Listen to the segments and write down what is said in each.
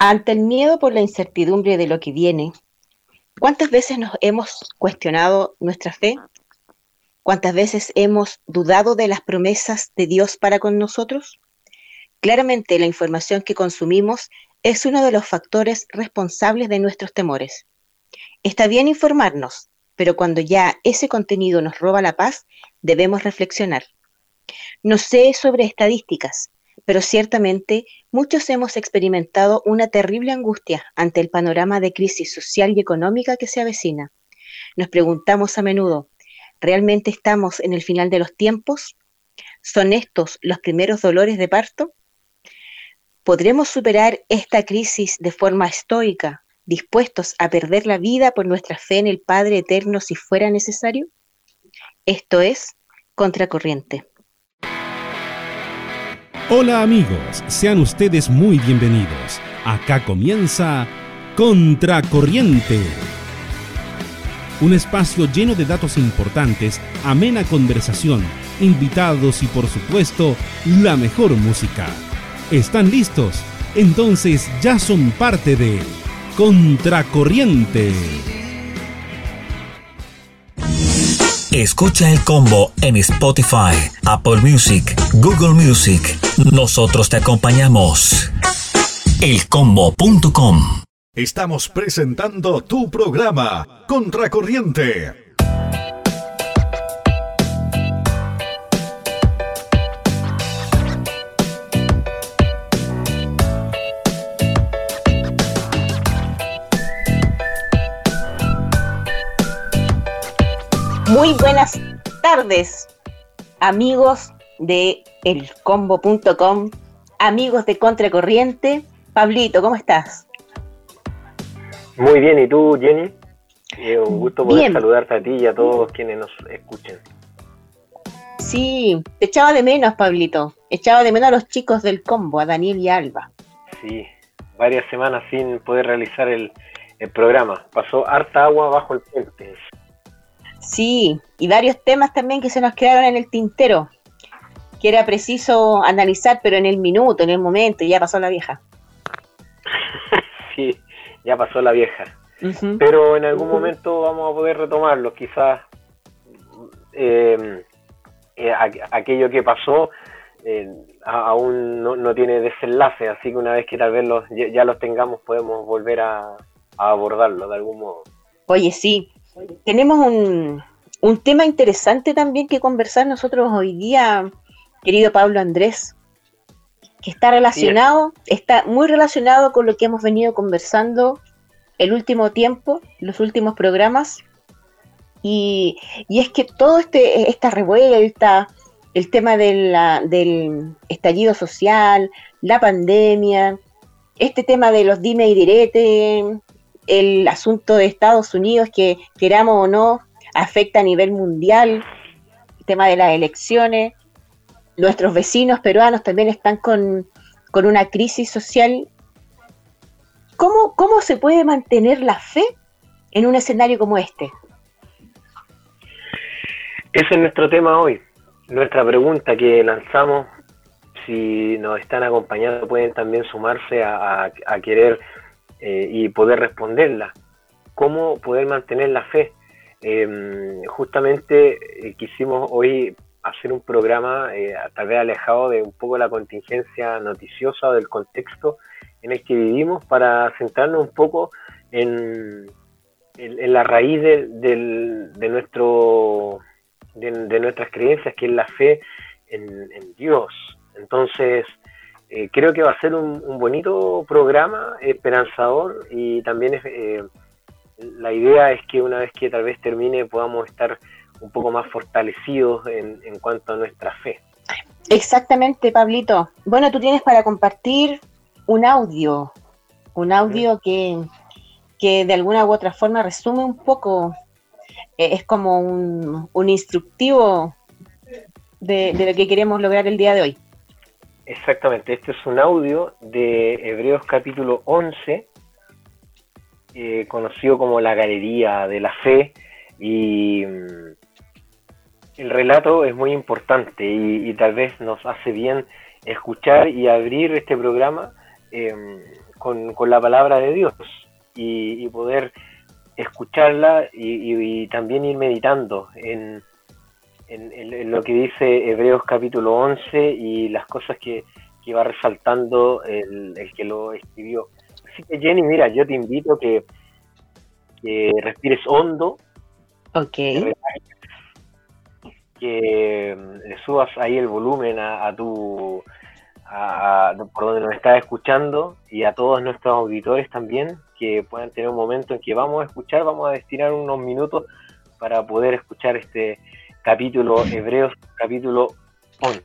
Ante el miedo por la incertidumbre de lo que viene, ¿cuántas veces nos hemos cuestionado nuestra fe? ¿Cuántas veces hemos dudado de las promesas de Dios para con nosotros? Claramente la información que consumimos es uno de los factores responsables de nuestros temores. Está bien informarnos, pero cuando ya ese contenido nos roba la paz, debemos reflexionar. No sé sobre estadísticas, pero ciertamente muchos hemos experimentado una terrible angustia ante el panorama de crisis social y económica que se avecina. Nos preguntamos a menudo, ¿realmente estamos en el final de los tiempos? ¿Son estos los primeros dolores de parto? ¿Podremos superar esta crisis de forma estoica, dispuestos a perder la vida por nuestra fe en el Padre Eterno si fuera necesario? Esto es Contracorriente. Hola amigos, sean ustedes muy bienvenidos. Acá comienza Contracorriente. Un espacio lleno de datos importantes, amena conversación, invitados y por supuesto la mejor música. ¿Están listos? Entonces ya son parte de Contracorriente. Escucha el combo en Spotify, Apple Music, Google Music. Nosotros te acompañamos. Elcombo.com. Estamos presentando tu programa, Contracorriente Muy buenas tardes, amigos de elcombo.com, amigos de Contracorriente. Pablito, ¿cómo estás? Muy bien, ¿y tú, Jenny? Eh, un gusto poder saludarte a ti y a todos quienes nos escuchen. Sí, te echaba de menos, Pablito. Echaba de menos a los chicos del combo, a Daniel y Alba. Sí, varias semanas sin poder realizar el, el programa. Pasó harta agua bajo el puente. Sí, y varios temas también que se nos quedaron en el tintero, que era preciso analizar, pero en el minuto, en el momento, ya pasó la vieja. sí, ya pasó la vieja. Pero en algún momento vamos a poder retomarlo, quizás em, eh, aquello que pasó eh, aún no, tiene desenlace, así que una vez que tal vez los, ya, los tengamos podemos volver a abordarlo de algún modo. Oye, sí, tenemos un, tema interesante también que conversar nosotros hoy día, querido Pablo Andrés, que está relacionado, está muy relacionado con lo que hemos venido conversando el último tiempo, los últimos programas, y, es que todo este, esta revuelta, el tema del estallido social, la pandemia, este tema de los dime y direte, el asunto de Estados Unidos, que queramos o no, afecta a nivel mundial, el tema de las elecciones. Nuestros vecinos peruanos también están con, una crisis social. ¿Cómo, ¿Cómo se puede mantener la fe en un escenario como este? Ese es nuestro tema hoy. Nuestra pregunta que lanzamos, si nos están acompañando, pueden también sumarse a querer eh, y poder responderla. ¿Cómo poder mantener la fe? Em, justamente eh, quisimos hoy hacer un programa eh, tal vez alejado de un poco la contingencia noticiosa o del contexto en el que vivimos para centrarnos un poco en, la raíz de, nuestro de, nuestras creencias que es la fe en, en Dios entonces eh, creo que va a ser un, bonito programa, esperanzador y también eh, la idea es que una vez que tal vez termine podamos estar un poco más fortalecidos en, cuanto a nuestra fe. Exactamente, Pablito. Bueno, tú tienes para compartir un audio, un audio que, de alguna u otra forma resume un poco, eh, es como un, un instructivo de, de lo que queremos lograr el día de hoy. Exactamente, este es un audio de Hebreos capítulo 11, eh, conocido como la Galería de la Fe, y mm, el relato es muy importante y, tal vez nos hace bien escuchar y abrir este programa em, con, la palabra de Dios y, poder escucharla y, también ir meditando en, en, lo que dice Hebreos capítulo 11 y las cosas que, que va resaltando el, el, que lo escribió. Así que Jenny, mira, yo te invito que, que respires hondo. Ok que mm, le subas ahí el volumen a, tu a, por donde nos estás escuchando y a todos nuestros auditores también que puedan tener un momento en que vamos a escuchar, vamos a destinar unos minutos para poder escuchar este capítulo Hebreos capítulo 11.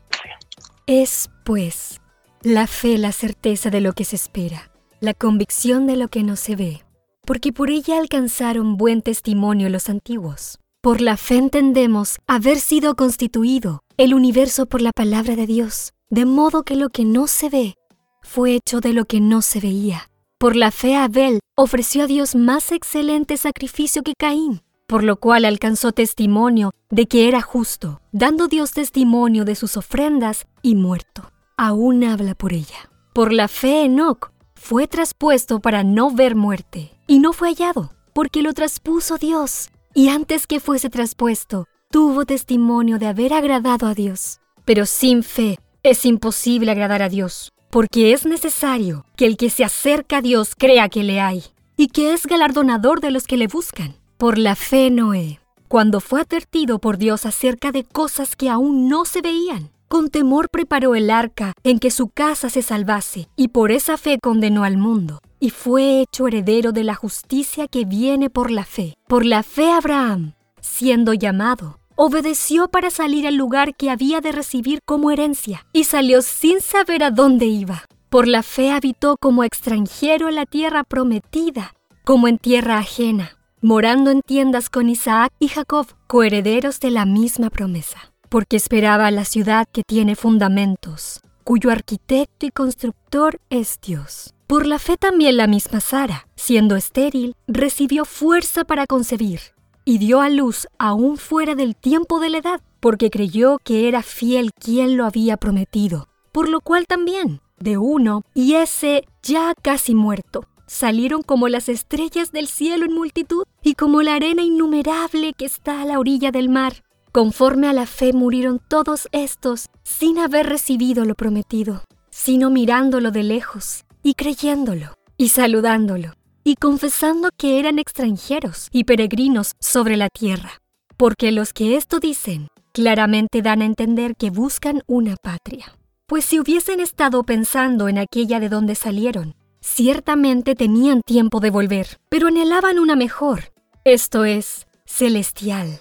Es pues la fe la certeza de lo que se espera, la convicción de lo que no se ve, porque por ella alcanzaron buen testimonio los antiguos. Por la fe entendemos haber sido constituido el universo por la palabra de Dios, de modo que lo que no se ve fue hecho de lo que no se veía. Por la fe Abel ofreció a Dios más excelente sacrificio que Caín, por lo cual alcanzó testimonio de que era justo, dando Dios testimonio de sus ofrendas y muerto. Aún habla por ella. Por la fe Enoc fue traspuesto para no ver muerte, y no fue hallado, porque lo traspuso Dios y antes que fuese traspuesto, tuvo testimonio de haber agradado a Dios. Pero sin fe es imposible agradar a Dios, porque es necesario que el que se acerca a Dios crea que le hay, y que es galardonador de los que le buscan. Por la fe Noé, cuando fue advertido por Dios acerca de cosas que aún no se veían, con temor preparó el arca en que su casa se salvase, y por esa fe condenó al mundo y fue hecho heredero de la justicia que viene por la fe. Por la fe Abraham, siendo llamado, obedeció para salir al lugar que había de recibir como herencia, y salió sin saber a dónde iba. Por la fe habitó como extranjero en la tierra prometida, como en tierra ajena, morando en tiendas con Isaac y Jacob, coherederos de la misma promesa, porque esperaba la ciudad que tiene fundamentos, cuyo arquitecto y constructor es Dios. Por la fe también la misma Sara, siendo estéril, recibió fuerza para concebir y dio a luz aún fuera del tiempo de la edad, porque creyó que era fiel quien lo había prometido. Por lo cual también, de uno, y ese ya casi muerto, salieron como las estrellas del cielo en multitud y como la arena innumerable que está a la orilla del mar. Conforme a la fe murieron todos estos sin haber recibido lo prometido, sino mirándolo de lejos y creyéndolo, y saludándolo, y confesando que eran extranjeros y peregrinos sobre la tierra, porque los que esto dicen claramente dan a entender que buscan una patria. Pues si hubiesen estado pensando en aquella de donde salieron, ciertamente tenían tiempo de volver, pero anhelaban una mejor, esto es, celestial.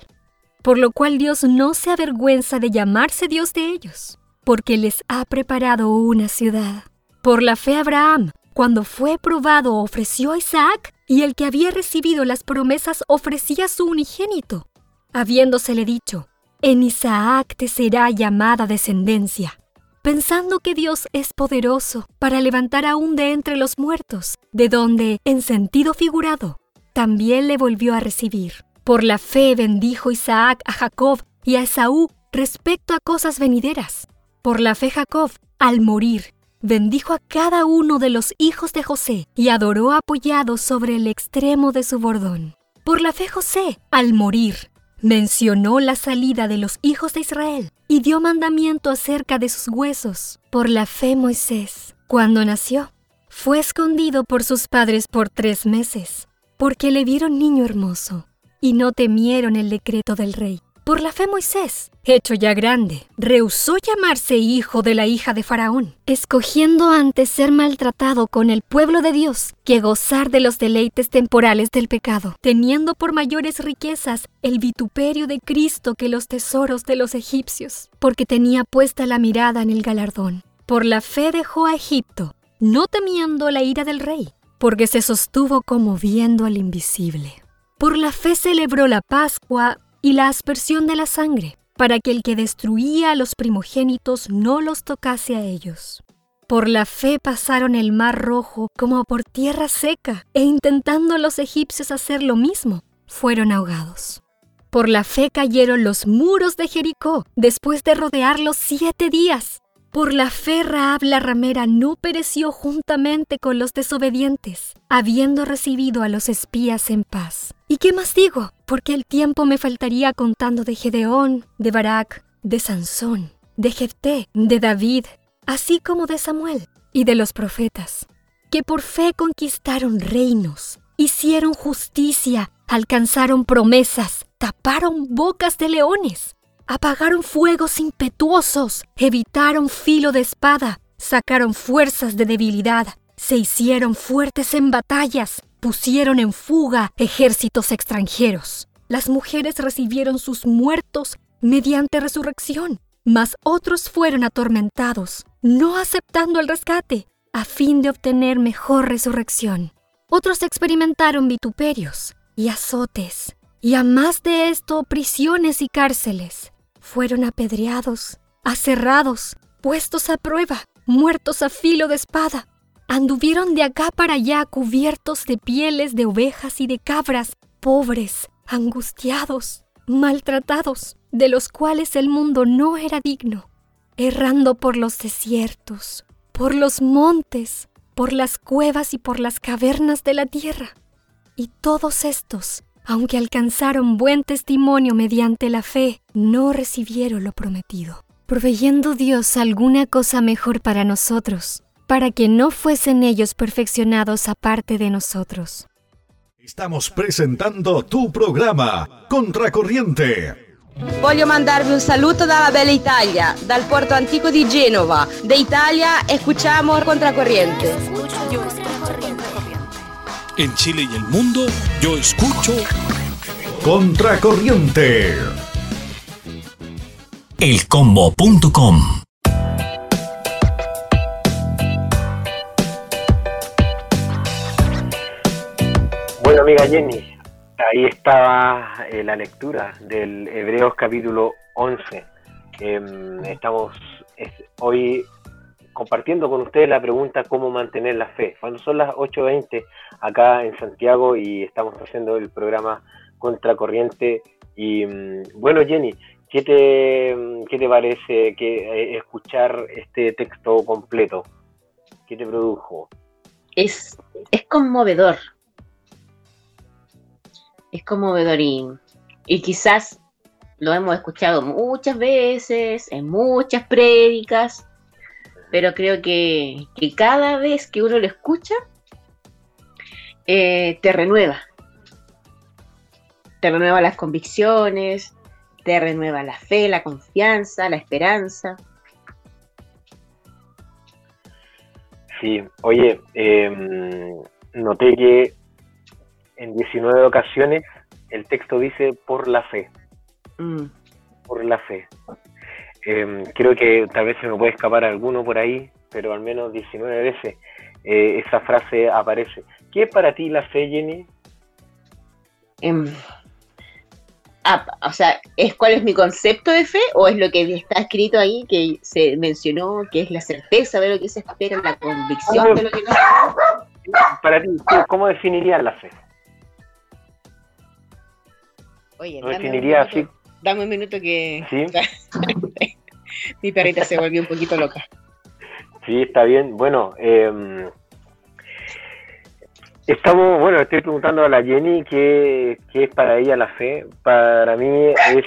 Por lo cual Dios no se avergüenza de llamarse Dios de ellos, porque les ha preparado una ciudad. Por la fe Abraham, cuando fue probado, ofreció a Isaac, y el que había recibido las promesas ofrecía su unigénito, habiéndosele dicho, en Isaac te será llamada descendencia, pensando que Dios es poderoso para levantar aún de entre los muertos, de donde, en sentido figurado, también le volvió a recibir. Por la fe bendijo Isaac a Jacob y a Esaú respecto a cosas venideras. Por la fe Jacob, al morir, bendijo a cada uno de los hijos de José y adoró apoyado sobre el extremo de su bordón. Por la fe José, al morir, mencionó la salida de los hijos de Israel y dio mandamiento acerca de sus huesos. Por la fe Moisés, cuando nació, fue escondido por sus padres por tres meses, porque le vieron niño hermoso y no temieron el decreto del rey. Por la fe Moisés, hecho ya grande, rehusó llamarse hijo de la hija de Faraón, escogiendo antes ser maltratado con el pueblo de Dios que gozar de los deleites temporales del pecado, teniendo por mayores riquezas el vituperio de Cristo que los tesoros de los egipcios, porque tenía puesta la mirada en el galardón. Por la fe dejó a Egipto, no temiendo la ira del rey, porque se sostuvo como viendo al invisible. Por la fe celebró la Pascua y la aspersión de la sangre, para que el que destruía a los primogénitos no los tocase a ellos. Por la fe pasaron el mar rojo como por tierra seca, e intentando los egipcios hacer lo mismo, fueron ahogados. Por la fe cayeron los muros de Jericó después de rodearlos siete días. Por la fe Raab la ramera no pereció juntamente con los desobedientes, habiendo recibido a los espías en paz. ¿Y qué más digo? Porque el tiempo me faltaría contando de Gedeón, de Barak, de Sansón, de Jefté, de David, así como de Samuel y de los profetas, que por fe conquistaron reinos, hicieron justicia, alcanzaron promesas, taparon bocas de leones apagaron fuegos impetuosos, evitaron filo de espada, sacaron fuerzas de debilidad, se hicieron fuertes en batallas, pusieron en fuga ejércitos extranjeros. Las mujeres recibieron sus muertos mediante resurrección, mas otros fueron atormentados, no aceptando el rescate, a fin de obtener mejor resurrección. Otros experimentaron vituperios y azotes, y a más de esto prisiones y cárceles fueron apedreados, aserrados, puestos a prueba, muertos a filo de espada. Anduvieron de acá para allá cubiertos de pieles de ovejas y de cabras, pobres, angustiados, maltratados, de los cuales el mundo no era digno, errando por los desiertos, por los montes, por las cuevas y por las cavernas de la tierra. Y todos estos aunque alcanzaron buen testimonio mediante la fe, no recibieron lo prometido, proveyendo Dios alguna cosa mejor para nosotros, para que no fuesen ellos perfeccionados aparte de nosotros. Estamos presentando tu programa, Contracorriente. Voglio mandarvi un saluto dalla bella Italia, dal porto antico di Genova. De Italia escuchamos Contracorriente. En Chile y el mundo, yo escucho Contracorriente. Elcombo.com Bueno, amiga Jenny, ahí estaba eh, la lectura del Hebreos capítulo 11. Em, estamos hoy compartiendo con ustedes la pregunta cómo mantener la fe. Cuando son las 8.20 acá en Santiago y estamos haciendo el programa Contracorriente. Y mm, bueno, Jenny, ¿qué te, mm, qué te parece que eh, escuchar este texto completo? ¿Qué te produjo? Es, es conmovedor. Es conmovedor y, y quizás lo hemos escuchado muchas veces, en muchas prédicas, pero creo que, cada vez que uno lo escucha, eh, te renueva. Te renueva las convicciones, te renueva la fe, la confianza, la esperanza. Sí, oye, em, noté que en 19 ocasiones el texto dice por la fe. Mm. Por la fe. Em, creo que tal vez se me puede escapar alguno por ahí, pero al menos 19 veces eh, esa frase aparece. ¿Qué es para ti la fe, Jenny? Em, ah, o sea, ¿es cuál es mi concepto de fe o es lo que está escrito ahí que se mencionó, que es la certeza de lo que se espera, la convicción de lo que no se Para ti, ¿cómo definirías la fe? Oye, ¿Lo definiría así? Dame un minuto que... ¿Sí? Mi perrita se volvió un poquito loca. Sí, está bien. Bueno, eh, estamos, bueno, estoy preguntando a la Jenny qué, qué, es para ella la fe. Para mí es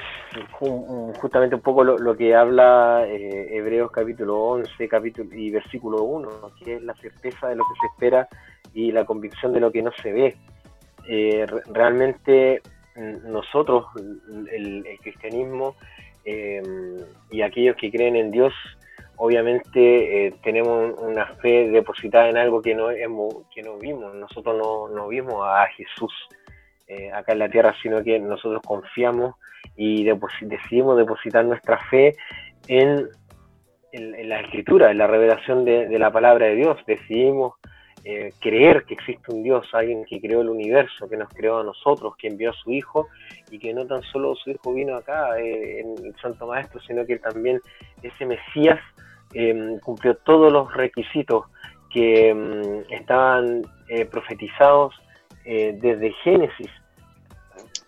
justamente un poco lo, que habla eh, Hebreos capítulo 11 capítulo, y versículo 1, que es la certeza de lo que se espera y la convicción de lo que no se ve. Eh, realmente mm, nosotros, el, el cristianismo, Em, y aquellos que creen en Dios, obviamente eh, tenemos una fe depositada en algo que no, que no vimos. Nosotros no, no vimos a Jesús eh, acá en la tierra, sino que nosotros confiamos y decidimos depositar nuestra fe en, en, la escritura, en la revelación de la palabra de Dios. Decidimos eh, creer que existe un Dios, alguien que creó el universo, que nos creó a nosotros, que envió a su Hijo y que no tan solo su Hijo vino acá eh, en el Santo Maestro, sino que también ese Mesías em, cumplió todos los requisitos que em, estaban eh, profetizados desde Génesis,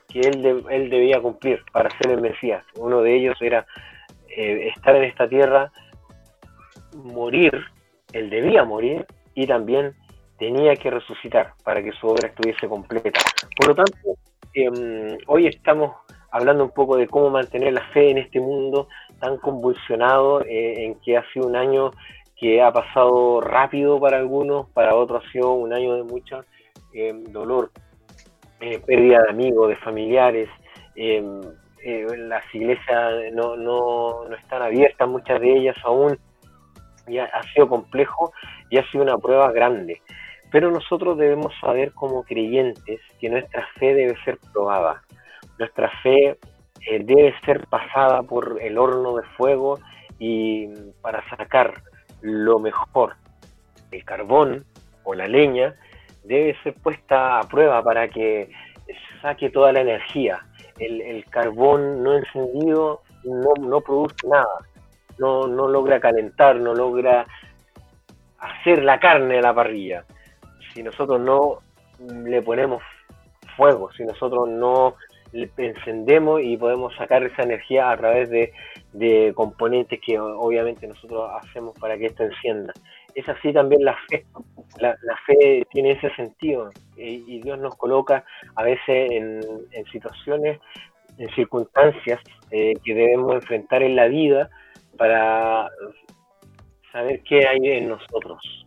que él, él debía cumplir para ser el Mesías. Uno de ellos era estar en esta tierra morir, él debía morir y también tenía que resucitar para que su obra estuviese completa. Por lo tanto, em, hoy estamos hablando un poco de cómo mantener la fe en este mundo tan convulsionado, eh, en que ha sido un año que ha pasado rápido para algunos, para otros ha sido un año de mucho em, dolor, eh, pérdida de amigos, de familiares. Em, eh, las iglesias no, no, no están abiertas, muchas de ellas aún, y ha sido complejo y ha sido una prueba grande. Pero nosotros debemos saber como creyentes que nuestra fe debe ser probada. Nuestra fe eh, debe ser pasada por el horno de fuego y para sacar lo mejor. El carbón o la leña debe ser puesta a prueba para que saque toda la energía. El, carbón no encendido no, no produce nada, no, no logra calentar, no logra hacer la carne a la parrilla si nosotros no le ponemos fuego, si nosotros no encendemos y podemos sacar esa energía a través de, componentes que obviamente nosotros hacemos para que esto encienda. Es así también la fe. La, fe tiene ese sentido y, Dios nos coloca a veces en, situaciones, en circunstancias eh, que debemos enfrentar en la vida para saber qué hay en nosotros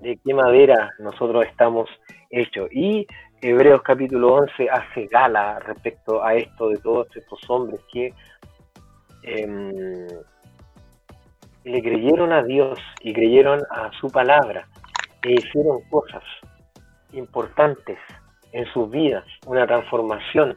de qué madera nosotros estamos hechos. Y Hebreos capítulo 11 hace gala respecto a esto de todos estos hombres que em, le creyeron a Dios y creyeron a su palabra e hicieron cosas importantes en sus vidas, una transformación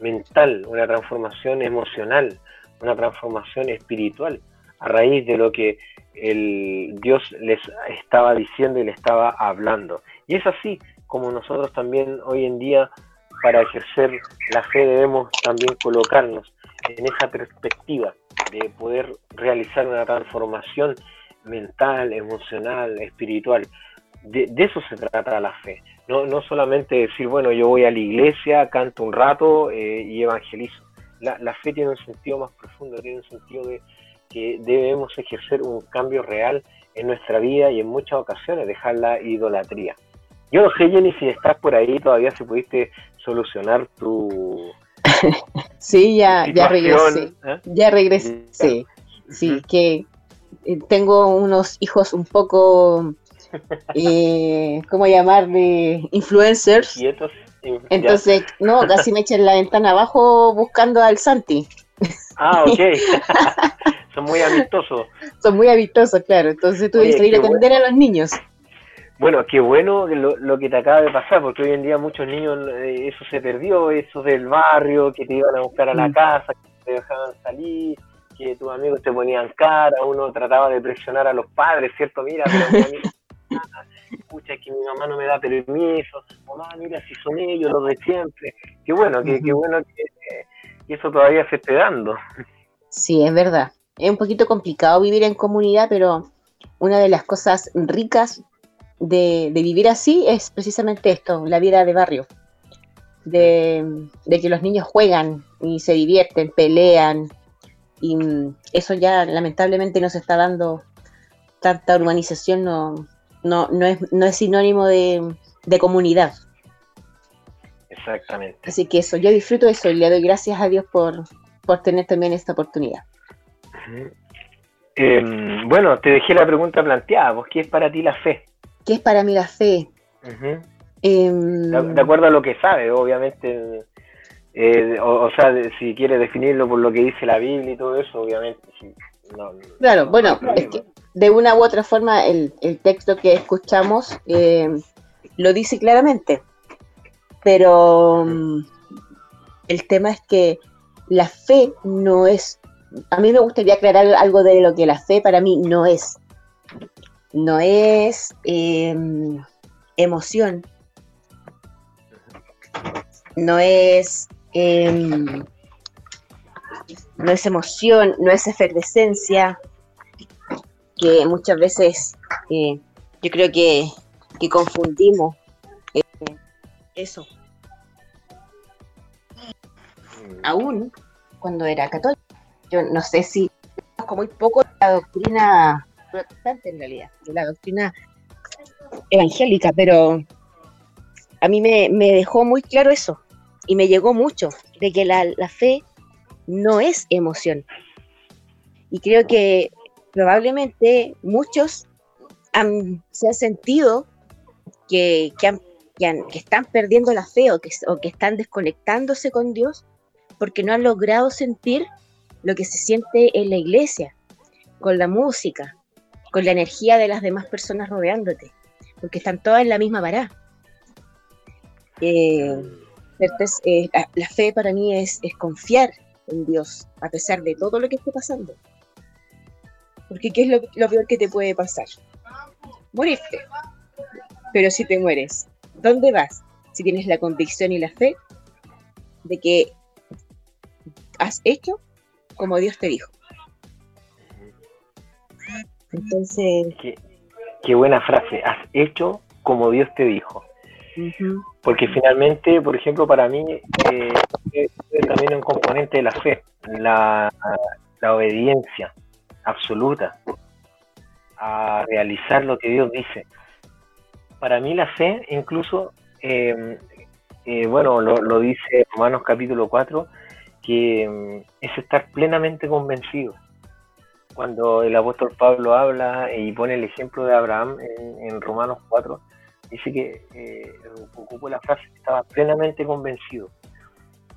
mental, una transformación emocional, una transformación espiritual a raíz de lo que el Dios les estaba diciendo y le estaba hablando. Y es así como nosotros también hoy en día para ejercer la fe debemos también colocarnos en esa perspectiva de poder realizar una transformación mental, emocional, espiritual. De, eso se trata la fe. No, no solamente decir, bueno, yo voy a la iglesia, canto un rato eh, y evangelizo. La fe tiene un sentido más profundo, tiene un sentido de, que debemos ejercer un cambio real en nuestra vida y en muchas ocasiones dejar la idolatría. Yo no sé, Jenny, si estás por ahí todavía, si pudiste solucionar tu... sí, ya, ya regresé. ¿eh? Ya regresé. Sí, sí, que eh, tengo unos hijos un poco, eh, ¿cómo llamarle? Influencers. Entonces, no, casi me echen la ventana abajo buscando al Santi. Ah, ok. Son muy amistosos. Son muy amistosos, claro. Entonces tú debes ir a atender a los niños. Bueno, qué bueno lo, lo, que te acaba de pasar, porque hoy en día muchos niños, eh, eso se perdió, eso del barrio, que te iban a buscar a la mm. casa, que te dejaban salir, que tus amigos te ponían cara, uno trataba de presionar a los padres, ¿cierto? Mira, pero mi escucha que mi mamá no me da permiso, mamá, mira si son ellos los de siempre. Qué bueno, qué, qué bueno que, que eso todavía se esté dando. Sí, es verdad es un poquito complicado vivir en comunidad, pero una de las cosas ricas de, vivir así es precisamente esto, la vida de barrio. De, que los niños juegan y se divierten, pelean, y eso ya lamentablemente no se está dando tanta urbanización, no, no, no, es, no es sinónimo de, comunidad. Exactamente. Así que eso, yo disfruto de eso y le doy gracias a Dios por, por tener también esta oportunidad. Em, bueno, te dejé la pregunta planteada. ¿Qué es para ti la fe? ¿Qué es para mí la fe? Em, de, acuerdo a lo que sabes, obviamente. Eh, o, sea, si quieres definirlo por lo que dice la Biblia y todo eso, obviamente. claro, bueno, es que de una u otra forma el, texto que escuchamos em, lo dice claramente. Pero el tema es que la fe no es a mí me gustaría aclarar algo de lo que la fe para mí no es. No es em, emoción. No es, em, no es emoción, no es efervescencia, que muchas veces eh, yo creo que, confundimos eh, eso. Aún cuando era católico yo no sé si conozco muy poco la doctrina protestante en realidad, de la doctrina evangélica, pero a mí me, dejó muy claro eso y me llegó mucho, de que la, fe no es emoción. Y creo que probablemente muchos se han sentido que, que, están perdiendo la fe o que, o que están desconectándose con Dios porque no han logrado sentir lo que se siente en la iglesia, con la música, con la energía de las demás personas rodeándote, porque están todas en la misma parada. Eh, eh, la, fe para mí es, confiar en Dios, a pesar de todo lo que esté pasando. Porque ¿qué es lo, lo peor que te puede pasar? Morirte. Pero si te mueres, ¿dónde vas? Si tienes la convicción y la fe de que has hecho como Dios te dijo. Entonces... Qué, buena frase, has hecho como Dios te dijo. Porque finalmente, por ejemplo, para mí eh, es también un componente de la fe, la, obediencia absoluta a realizar lo que Dios dice. Para mí la fe, incluso, eh, eh, bueno, lo, lo, dice Romanos capítulo 4, que mm, es estar plenamente convencido. Cuando el apóstol Pablo habla y pone el ejemplo de Abraham en, Romanos 4, dice que eh, ocupó la frase, estaba plenamente convencido.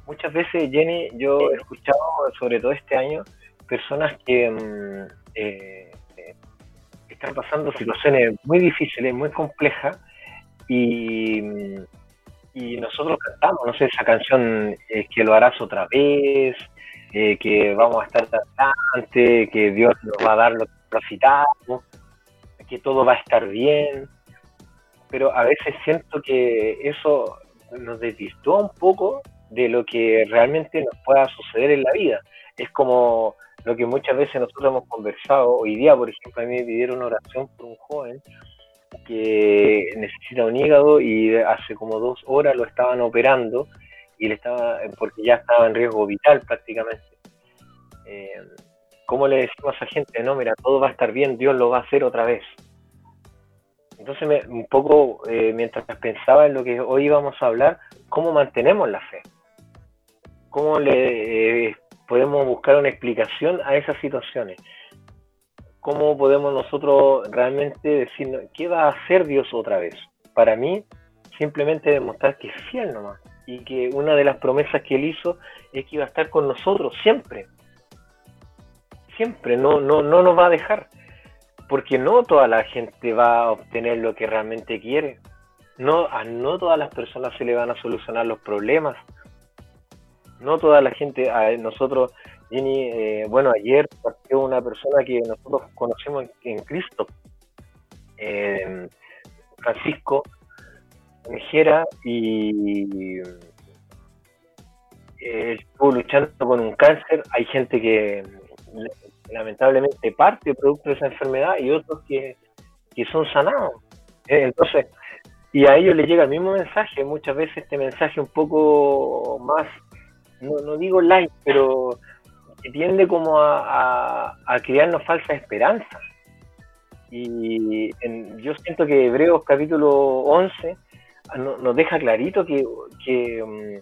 Muchas veces, Jenny, yo he escuchado, sobre todo este año, personas que mm, eh, están pasando situaciones muy difíciles, muy complejas, y, mm, y nosotros cantamos, no sé, esa canción eh, que lo harás otra vez, eh, que vamos a estar adelante, que Dios nos va a dar lo que necesitamos, que todo va a estar bien, pero a veces siento que eso nos desvirtúa un poco de lo que realmente nos pueda suceder en la vida. Es como lo que muchas veces nosotros hemos conversado. Hoy día, por ejemplo, a mí me pidieron una oración por un joven que necesita un hígado y hace como dos horas lo estaban operando y le estaba porque ya estaba en riesgo vital prácticamente. Eh, ¿Cómo le decimos a esa gente? No, mira, todo va a estar bien, Dios lo va a hacer otra vez. Entonces, me, un poco eh, mientras pensaba en lo que hoy íbamos a hablar, ¿cómo mantenemos la fe? ¿Cómo le eh, podemos buscar una explicación a esas situaciones? Cómo podemos nosotros realmente decir, ¿qué va a hacer Dios otra vez? Para mí, simplemente demostrar que es fiel nomás y que una de las promesas que él hizo es que iba a estar con nosotros siempre. Siempre, no, no, no nos va a dejar. Porque no toda la gente va a obtener lo que realmente quiere. No, a no todas las personas se le van a solucionar los problemas. No toda la gente, a nosotros Jenny, eh, bueno, ayer partió una persona que nosotros conocemos en, Cristo, Francisco Mejera, y eh, estuvo luchando con un cáncer. Hay gente que lamentablemente parte producto de esa enfermedad y otros que, son sanados. Eh, entonces, y a ellos les llega el mismo mensaje, muchas veces este mensaje un poco más, no, no digo light, pero tiende como a, crearnos falsa esperanza. Y yo siento que Hebreos capítulo 11 nos deja clarito que, mm,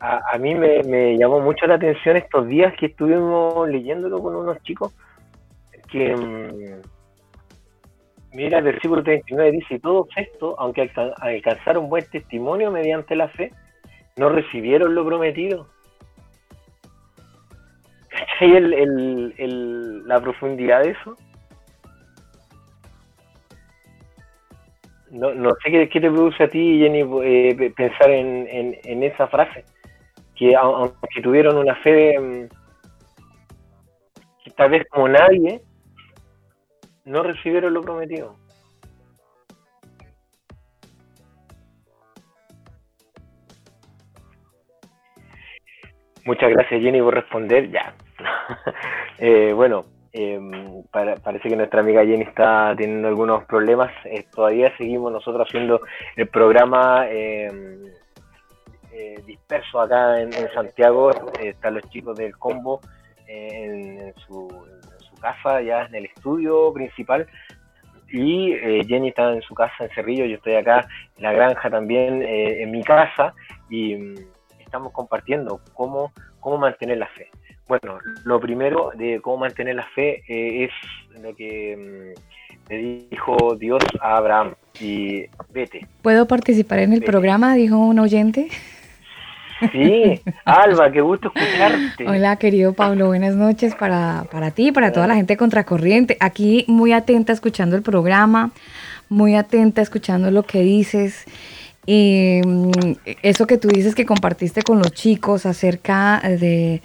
a, mí me, llamó mucho la atención estos días que estuvimos leyéndolo con unos chicos, que mm, mira el versículo 39 dice, y todos estos, aunque alcanzaron buen testimonio mediante la fe, no recibieron lo prometido ¿Cachai el, la profundidad de eso? No, no sé qué, te produce a ti, Jenny, eh, pensar en, esa frase. Que aunque tuvieron una fe mm, tal vez como nadie, no recibieron lo prometido. Muchas gracias Jenny por responder. Ya, eh, bueno, em, parece que nuestra amiga Jenny está teniendo algunos problemas. Eh, todavía seguimos nosotros haciendo el programa em, eh, disperso acá en, Santiago. están los chicos del combo en, su, casa, ya en el estudio principal, y eh, Jenny está en su casa en Cerrillo, yo estoy acá en la granja también, eh, en mi casa, y mm, estamos compartiendo cómo, cómo mantener la fe. Bueno, lo primero de cómo mantener la fe eh, es lo que mm, le dijo Dios a Abraham, y vete. ¿Puedo participar en el programa? Dijo un oyente. Sí, Alba, qué gusto escucharte. Hola, querido Pablo, buenas noches para, para ti, para toda la gente contracorriente. Aquí muy atenta escuchando el programa, muy atenta escuchando lo que dices. Y mm, eso que tú dices que compartiste con los chicos acerca de,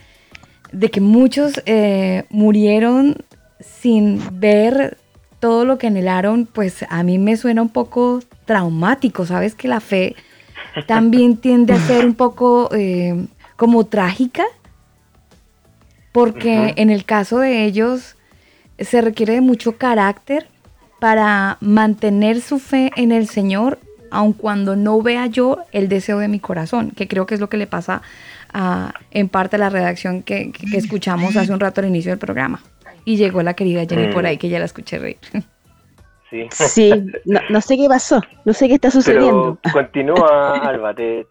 de que muchos eh, murieron sin ver todo lo que anhelaron, pues a mí me suena un poco traumático, ¿sabes? Que la fe también tiende a ser un poco eh, como trágica, porque en el caso de ellos se requiere de mucho carácter para mantener su fe en el Señor, aun cuando no vea yo el deseo de mi corazón, que creo que es lo que le pasa a, en parte a la redacción que, que escuchamos hace un rato al inicio del programa. Y llegó la querida Jenny por ahí, que ya la escuché reír. Sí, no, sé qué pasó, no sé qué está sucediendo. continúa, Alba, te,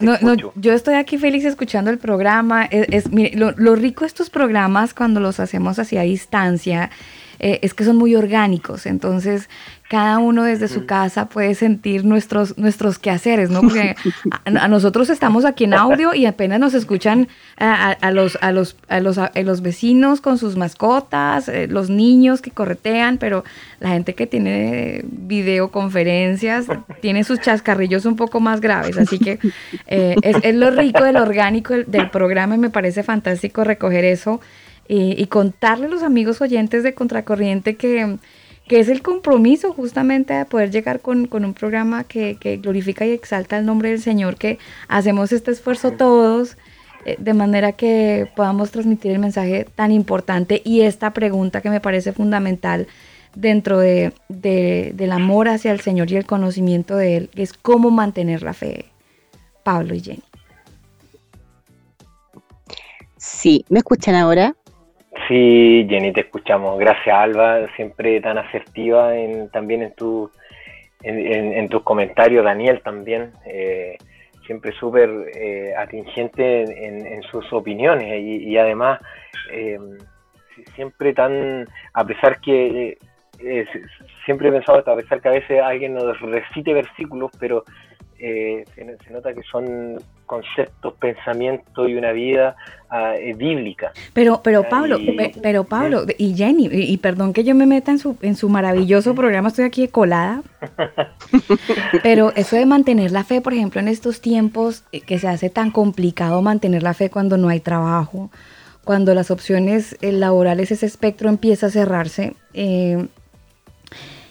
yo estoy aquí feliz escuchando el programa. Es, lo, lo, rico de estos programas cuando los hacemos así a distancia eh, es que son muy orgánicos. Entonces, cada uno desde su casa puede sentir nuestros, nuestros quehaceres, ¿no? Porque a, nosotros estamos aquí en audio y apenas nos escuchan a, los, a, los, a, los, a los vecinos con sus mascotas, eh, los niños que corretean, pero la gente que tiene videoconferencias tiene sus chascarrillos un poco más graves. Así que eh, es, lo rico del orgánico del programa y me parece fantástico recoger eso y, contarle a los amigos oyentes de Contracorriente que, que, es el compromiso justamente de poder llegar con, con un programa que, que, glorifica y exalta el nombre del Señor, que hacemos este esfuerzo todos eh, de manera que podamos transmitir el mensaje tan importante y esta pregunta que me parece fundamental dentro de, de, del amor hacia el Señor y el conocimiento de Él, es cómo mantener la fe. Pablo y Jenny. Sí, ¿me escuchan ahora? Sí, Jenny, te escuchamos. Gracias, Alba, siempre tan asertiva en, también en, tu, en, tus comentarios. Daniel también, eh, siempre súper eh, atingente en, sus opiniones y, además eh, siempre tan, a pesar que siempre he pensado, a pesar que a veces alguien nos recite versículos, pero se, nota que son conceptos, pensamientos y una vida eh, bíblica. Pero, pero Pablo, pero Pablo y Jenny, y, perdón que yo me meta en su, en su maravilloso programa, estoy aquí colada, pero eso de mantener la fe, por ejemplo, en estos tiempos eh, que se hace tan complicado mantener la fe cuando no hay trabajo, cuando las opciones eh, laborales, ese espectro empieza a cerrarse,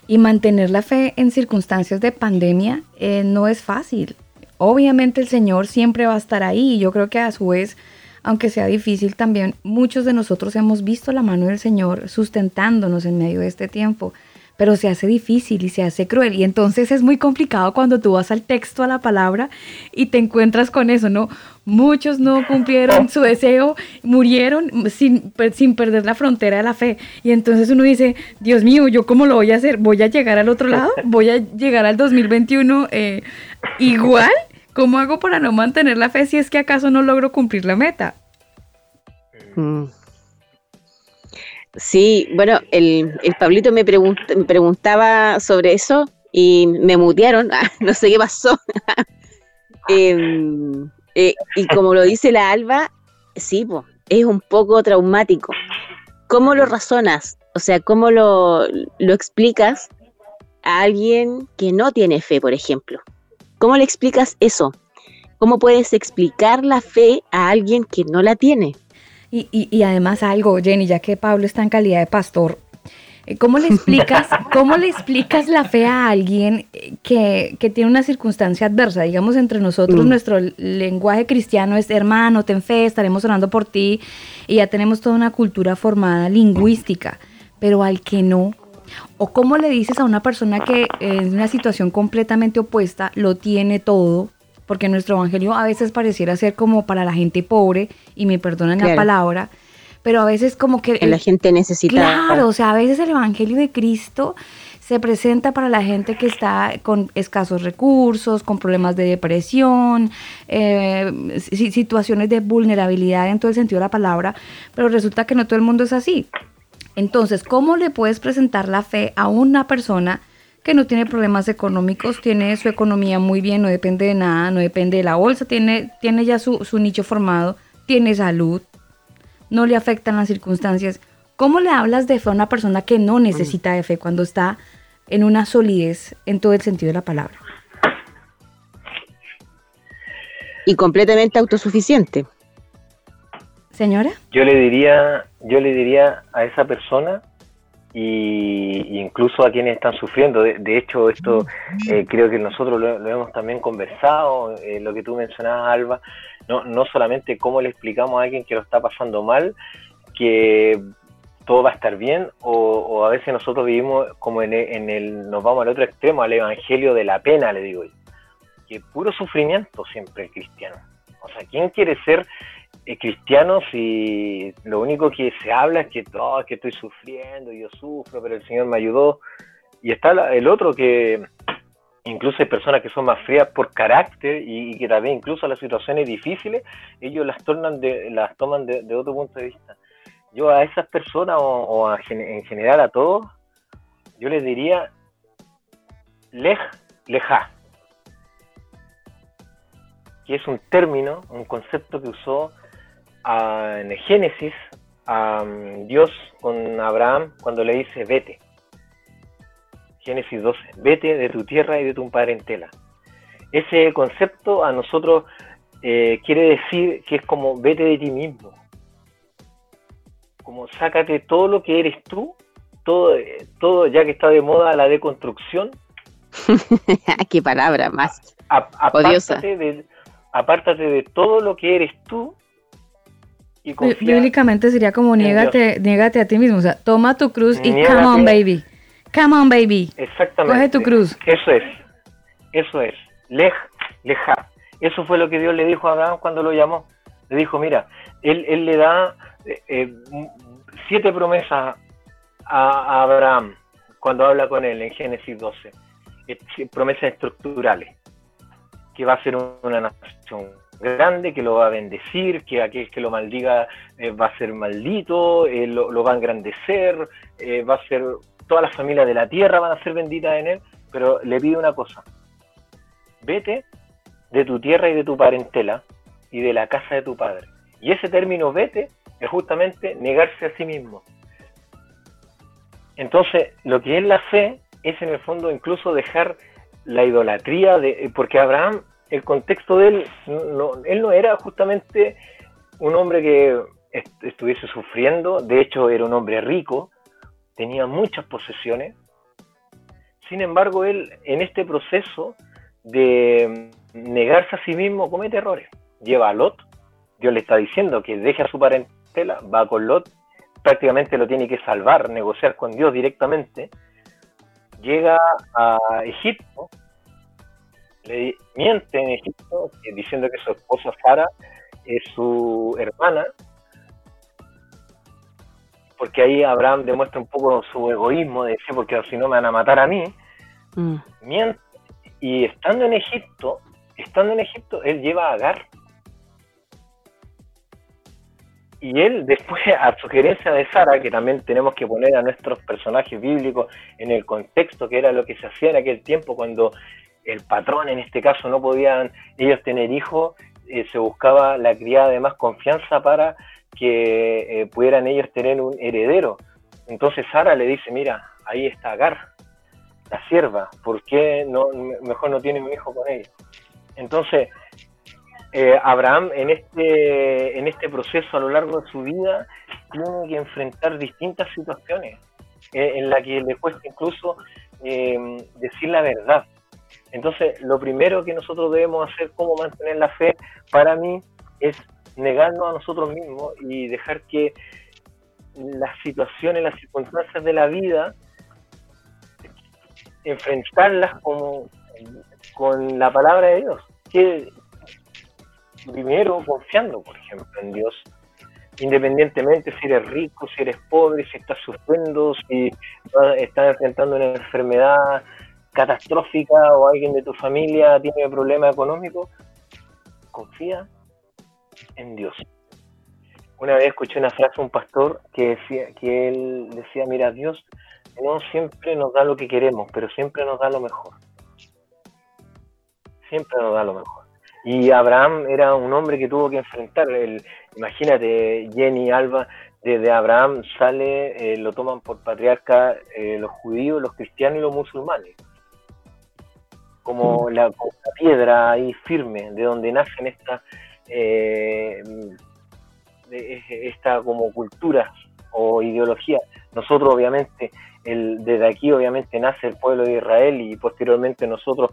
y mantener la fe en circunstancias de pandemia no es fácil. Obviamente el Señor siempre va a estar ahí y yo creo que a su vez, aunque sea difícil también, muchos de nosotros hemos visto la mano del Señor sustentándonos en medio de este tiempo, pero se hace difícil y se hace cruel y entonces es muy complicado cuando tú vas al texto, a la palabra y te encuentras con eso, ¿no? Muchos no cumplieron su deseo, murieron sin, sin perder la frontera de la fe. Y entonces uno dice, Dios mío, ¿yo cómo lo voy a hacer? ¿Voy a llegar al otro lado? ¿Voy a llegar al 2021 eh, igual? ¿Cómo hago para no mantener la fe si es que acaso no logro cumplir la meta? Mm. Sí, bueno, el, Pablito me, me preguntaba sobre eso y me mutearon, no sé qué pasó. Em, eh, y como lo dice la Alba, sí, es un poco traumático. ¿Cómo lo razonas? O sea, ¿cómo lo, lo explicas a alguien que no tiene fe, por ejemplo? ¿Cómo le explicas eso? ¿Cómo puedes explicar la fe a alguien que no la tiene? Y, y, además algo, Jenny, ya que Pablo está en calidad de pastor, eh, ¿cómo le explicas, cómo le explicas la fe a alguien que, tiene una circunstancia adversa? Digamos, entre nosotros, mm. nuestro lenguaje cristiano es hermano, ten fe, estaremos orando por ti, y ya tenemos toda una cultura formada lingüística, pero al que no, ¿O cómo le dices a una persona que en una situación completamente opuesta lo tiene todo? Porque nuestro evangelio a veces pareciera ser como para la gente pobre, y me perdonan la palabra, pero a veces como que... la gente necesita... Claro, o sea, a veces el Evangelio de Cristo se presenta para la gente que está con escasos recursos, con problemas de depresión, eh, situaciones de vulnerabilidad en todo el sentido de la palabra, pero resulta que no todo el mundo es así. Entonces, ¿cómo le puedes presentar la fe a una persona que no tiene problemas económicos, tiene su economía muy bien, no depende de nada, no depende de la bolsa, tiene, tiene ya su, su nicho formado, tiene salud, no le afectan las circunstancias? ¿Cómo le hablas de fe a una persona que no necesita de fe cuando está en una solidez en todo el sentido de la palabra. Y completamente autosuficiente. Señora. Yo le diría, yo le diría a esa persona y incluso a quienes están sufriendo. De, hecho, esto eh, creo que nosotros lo, hemos también conversado, eh, lo que tú mencionabas, Alba, no, no solamente cómo le explicamos a alguien que lo está pasando mal, que todo va a estar bien o, a veces nosotros vivimos como en el, nos vamos al otro extremo, al evangelio de la pena, le digo yo. Que puro sufrimiento siempre el cristiano. O sea, ¿quién quiere ser eh, cristiano si lo único que se habla es que, oh, que estoy sufriendo, yo sufro, pero el Señor me ayudó? Y está el otro que incluso hay personas que son más frías por carácter y, que también incluso las situaciones difíciles, ellos las, tornan de, las toman de otro punto de vista yo a esas personas o, en general a todos, yo les diría lej, leja, que es un término, un concepto que usó en el Génesis a um, Dios con Abraham cuando le dice vete. Génesis 12, vete de tu tierra y de tu parentela. Ese concepto a nosotros eh, quiere decir que es como vete de ti mismo, como sácate todo lo que eres tú, todo, todo ya que está de moda la deconstrucción. Qué palabra más apártate de, apártate de todo lo que eres tú y Bíblicamente sería como niégate, niégate a ti mismo, o sea, toma tu cruz y come on baby, come on baby. Exactamente. Coge tu cruz. Eso es, eso es, lej, leja. Eso fue lo que Dios le dijo a Abraham cuando lo llamó. Le dijo, mira, él, él le da eh, siete promesas a, Abraham cuando habla con él en Génesis 12. Promesas estructurales. Que va a ser una nación grande, que lo va a bendecir, que aquel que lo maldiga eh, va a ser maldito, eh, lo, va a engrandecer, va a ser, todas las familias de la tierra van a ser benditas en él, pero le pide una cosa, vete de tu tierra y de tu parentela y de la casa de tu padre. Y ese término vete es justamente negarse a sí mismo. Entonces, lo que es la fe es en el fondo incluso dejar la idolatría, de, porque Abraham, el contexto de él, no, él no era justamente un hombre que estuviese sufriendo, de hecho era un hombre rico, tenía muchas posesiones, sin embargo él en este proceso de negarse a sí mismo comete errores, lleva a Lot, Dios le está diciendo que deje a su parente va con Lot, prácticamente lo tiene que salvar, negociar con Dios directamente, llega a Egipto, le miente en Egipto diciendo que su esposa Sara es su hermana, porque ahí Abraham demuestra un poco su egoísmo de decir, porque si no me van a matar a mí, mm. miente, y estando en Egipto, estando en Egipto, él lleva a Agar, y él después, a sugerencia de Sara, que también tenemos que poner a nuestros personajes bíblicos en el contexto que era lo que se hacía en aquel tiempo cuando el patrón en este caso no podían ellos tener hijos, eh, se buscaba la criada de más confianza para que eh, pudieran ellos tener un heredero. Entonces Sara le dice, mira, ahí está Agar, la sierva, ¿por qué no, mejor no tiene un hijo con ella? Entonces, eh, Abraham en este, en este proceso a lo largo de su vida tiene que enfrentar distintas situaciones en las que le cuesta incluso decir la verdad. Entonces, lo primero que nosotros debemos hacer como mantener la fe, para mí, es negarnos a nosotros mismos y dejar que las situaciones, las circunstancias de la vida, enfrentarlas como, con la palabra de Dios. Que primero confiando, por ejemplo, en Dios, independientemente si eres rico, si eres pobre, si estás sufriendo, si estás enfrentando una enfermedad catastrófica o alguien de tu familia tiene problemas económicos, confía en Dios. Una vez escuché una frase de un pastor que decía que él decía, mira, Dios no siempre nos da lo que queremos, pero siempre nos da lo mejor. Siempre nos da lo mejor. Y Abraham era un hombre que tuvo que enfrentar, el, imagínate, Jenny Alba, desde Abraham sale, eh, lo toman por patriarca eh, los judíos, los cristianos y los musulmanes. Como la, piedra ahí firme, de donde nacen estas eh, esta como cultura o ideología. Nosotros obviamente, el, desde aquí obviamente nace el pueblo de Israel y posteriormente nosotros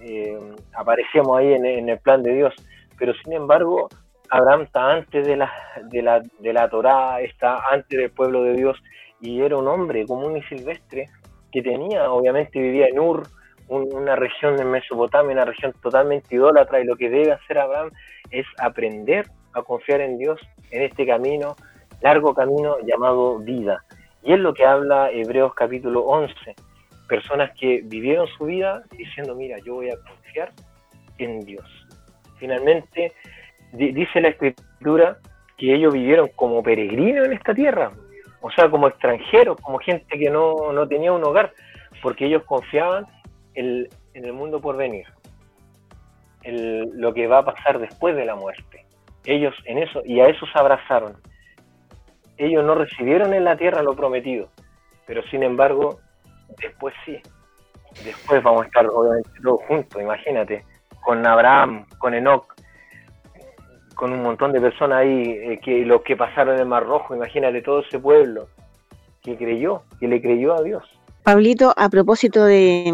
eh, aparecemos ahí en, el plan de Dios. Pero sin embargo, Abraham está antes de la, de la, de la Torá, está antes del pueblo de Dios y era un hombre común y silvestre que tenía, obviamente vivía en Ur, una región de Mesopotamia, una región totalmente idólatra y lo que debe hacer Abraham es aprender a confiar en Dios en este camino, largo camino llamado vida. Y es lo que habla Hebreos capítulo 11. Personas que vivieron su vida diciendo, mira, yo voy a confiar en Dios. Finalmente, dice la escritura que ellos vivieron como peregrinos en esta tierra, o sea, como extranjeros, como gente que no, no tenía un hogar, porque ellos confiaban en, el mundo por venir, en lo que va a pasar después de la muerte. Ellos en eso, y a eso se abrazaron. Ellos no recibieron en la tierra lo prometido, pero sin embargo, después sí. Después vamos a estar obviamente todos juntos, imagínate, con Abraham, con Enoch, con un montón de personas ahí, eh, que los que pasaron en el Mar Rojo, imagínate todo ese pueblo que creyó, que le creyó a Dios. Pablito, a propósito de,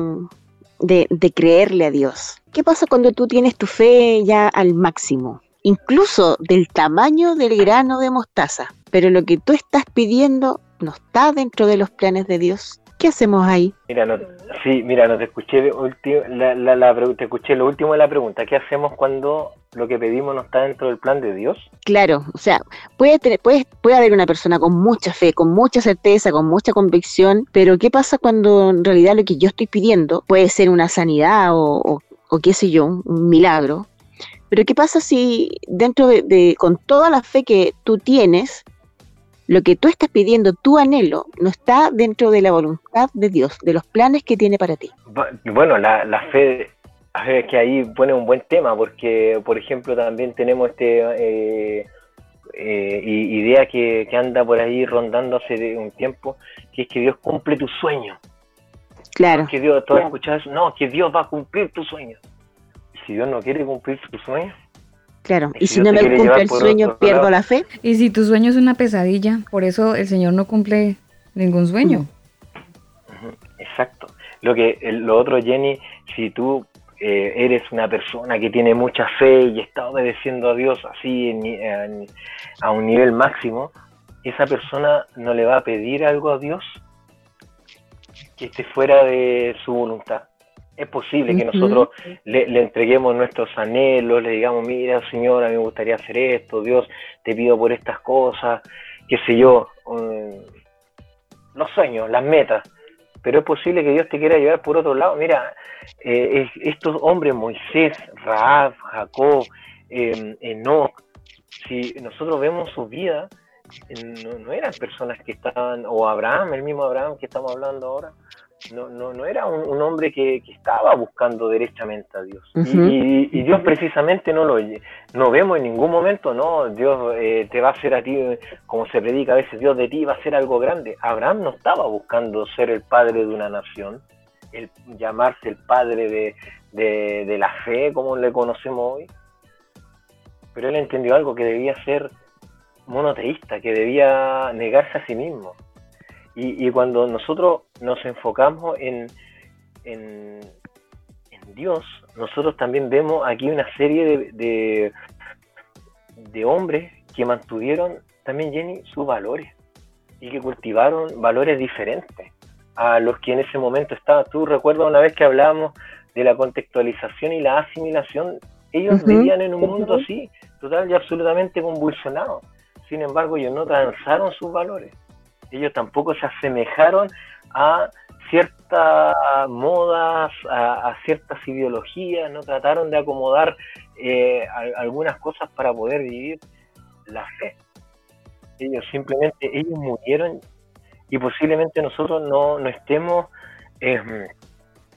de, creerle a Dios, ¿qué pasa cuando tú tienes tu fe ya al máximo? incluso del tamaño del grano de mostaza. Pero lo que tú estás pidiendo no está dentro de los planes de Dios. ¿Qué hacemos ahí? Mira, no, sí, mira, no te escuché, la, la, te escuché lo último de la pregunta. ¿Qué hacemos cuando lo que pedimos no está dentro del plan de Dios? Claro, o sea, puede, tener, puede, puede haber una persona con mucha fe, con mucha certeza, con mucha convicción, pero ¿qué pasa cuando en realidad lo que yo estoy pidiendo puede ser una sanidad o, o qué sé yo, un milagro, pero ¿qué pasa si dentro de, con toda la fe que tú tienes, lo que tú estás pidiendo, tu anhelo, no está dentro de la voluntad de Dios, de los planes que tiene para ti? Bueno, la, fe, es que ahí pone un buen tema, porque, por ejemplo, también tenemos este eh, eh, idea que, anda por ahí rondando hace un tiempo, que es que Dios cumple tu sueño. Claro. Que Dios, tú escuchas, no, que Dios va a cumplir tu sueño si Dios no quiere cumplir su sueño. Claro, y si, no me cumple el sueño, pierdo la fe. Y si tu sueño es una pesadilla, por eso el Señor no cumple ningún sueño. Exacto. Lo que lo otro, Jenny, si tú eh, eres una persona que tiene mucha fe y está obedeciendo a Dios así a un nivel máximo, esa persona no le va a pedir algo a Dios que esté fuera de su voluntad. Es posible que nosotros le, entreguemos nuestros anhelos, le digamos, mira Señor, a mí me gustaría hacer esto, Dios, te pido por estas cosas, qué sé yo, los sueños, las metas, pero es posible que Dios te quiera llevar por otro lado. Mira, eh, estos hombres, Moisés, Raab, Jacob, eh, Enoch, si nosotros vemos su vida, no, no, eran personas que estaban, o Abraham, el mismo Abraham que estamos hablando ahora, no, no, no era un, hombre que, estaba buscando derechamente a Dios. y, Dios precisamente no lo no vemos en ningún momento, no, Dios eh, te va a hacer a ti, como se predica a veces, Dios de ti va a hacer algo grande. Abraham no estaba buscando ser el padre de una nación, el llamarse el padre de, de la fe, como le conocemos hoy. Pero él entendió algo que debía ser monoteísta, que debía negarse a sí mismo y, cuando nosotros nos enfocamos en, en, Dios, nosotros también vemos aquí una serie de, de, hombres que mantuvieron también, Jenny, sus valores y que cultivaron valores diferentes a los que en ese momento estaban. Tú recuerdas una vez que hablábamos de la contextualización y la asimilación, ellos vivían en un mundo así, total y absolutamente convulsionado sin embargo ellos no transaron sus valores. Ellos tampoco se asemejaron a ciertas modas, a, ciertas ideologías, no trataron de acomodar eh, algunas cosas para poder vivir la fe. Ellos simplemente, ellos murieron y posiblemente nosotros no, no estemos eh,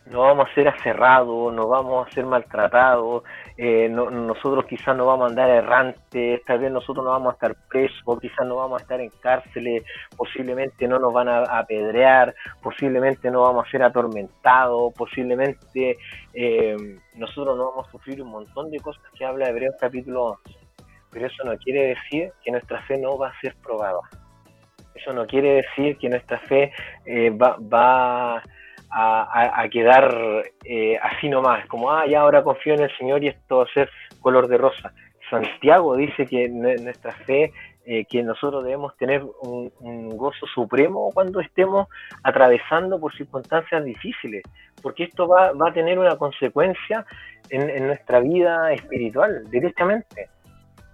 no vamos a ser aserrados, no vamos a ser maltratados, eh, nosotros quizás no vamos a andar errantes, tal vez nosotros no vamos a estar presos, quizás no vamos a estar en cárceles, posiblemente no nos van a apedrear, posiblemente no vamos a ser atormentados, posiblemente eh, nosotros no vamos a sufrir un montón de cosas que habla Hebreos capítulo 11. Pero eso no quiere decir que nuestra fe no va a ser probada. Eso no quiere decir que nuestra fe eh, va, va a, quedar eh, así nomás, como, ah, ya ahora confío en el Señor y esto va a ser color de rosa. Santiago dice que nuestra fe, eh, que nosotros debemos tener un, gozo supremo cuando estemos atravesando por circunstancias difíciles, porque esto va, a tener una consecuencia en, en nuestra vida espiritual directamente.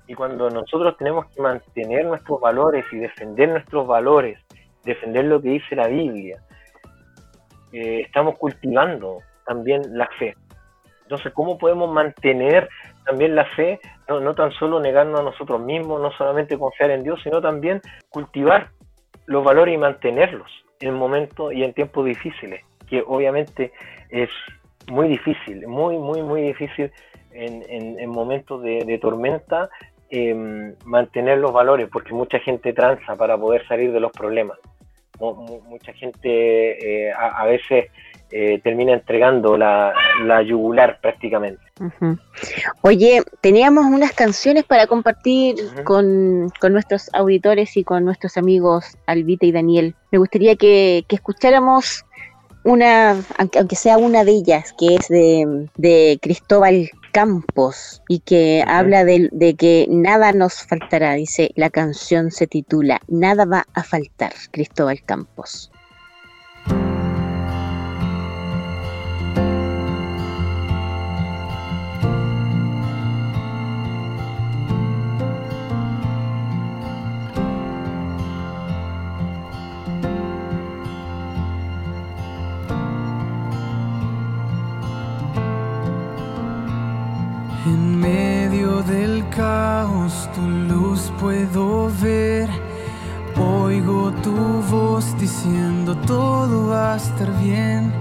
Y cuando nosotros tenemos que mantener nuestros valores y defender nuestros valores, defender lo que dice la Biblia, eh, estamos cultivando también la fe. Entonces, ¿cómo podemos mantener también la fe? No, no tan solo negarnos a nosotros mismos, no solamente confiar en Dios, sino también cultivar los valores y mantenerlos en momentos y en tiempos difíciles, que obviamente es muy difícil, muy, muy, muy difícil en, en, momentos de, tormenta em, mantener los valores, porque mucha gente tranza para poder salir de los problemas mucha gente eh, a, veces eh, termina entregando la, yugular prácticamente. Oye, teníamos unas canciones para compartir con, nuestros auditores y con nuestros amigos Albita y Daniel. Me gustaría que, que escucháramos una, aunque sea una de ellas, que es de, de Cristóbal Campos y que habla de, de, que nada nos faltará. Dice, la canción se titula Nada va a faltar, Cristóbal Campos. Bien.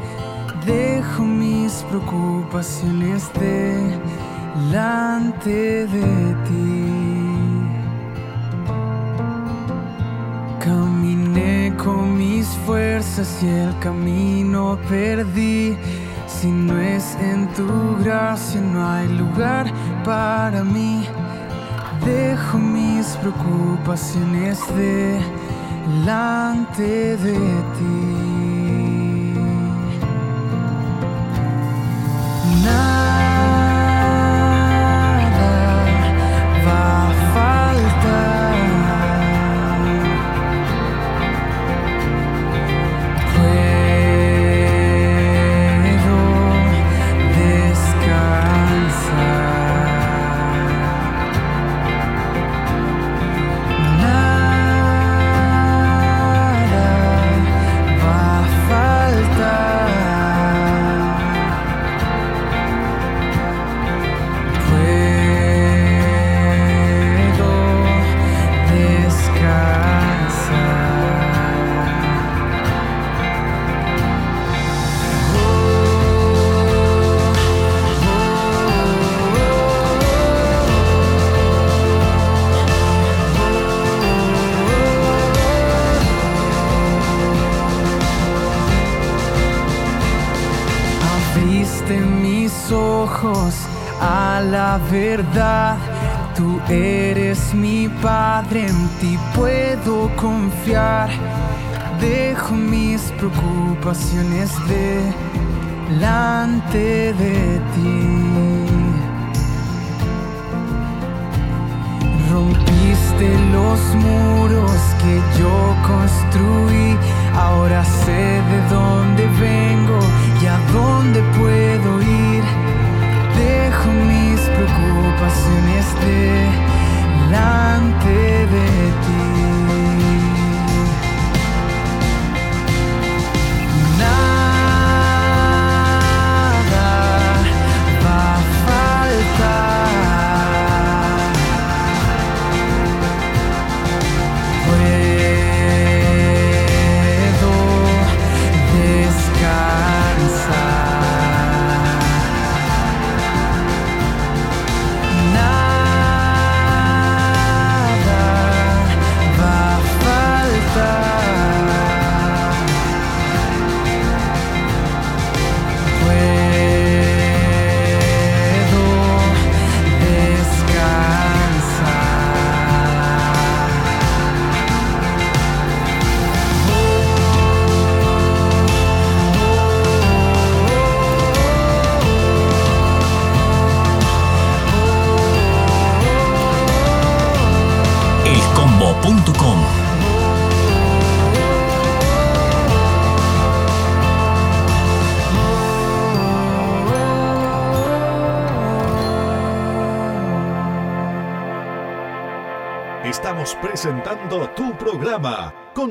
Dejo mis preocupaciones delante de ti. Caminé con mis fuerzas y el camino perdí. Si no es en tu gracia, no hay lugar para mí. Dejo mis preocupaciones delante de ti. Preocupaciones delante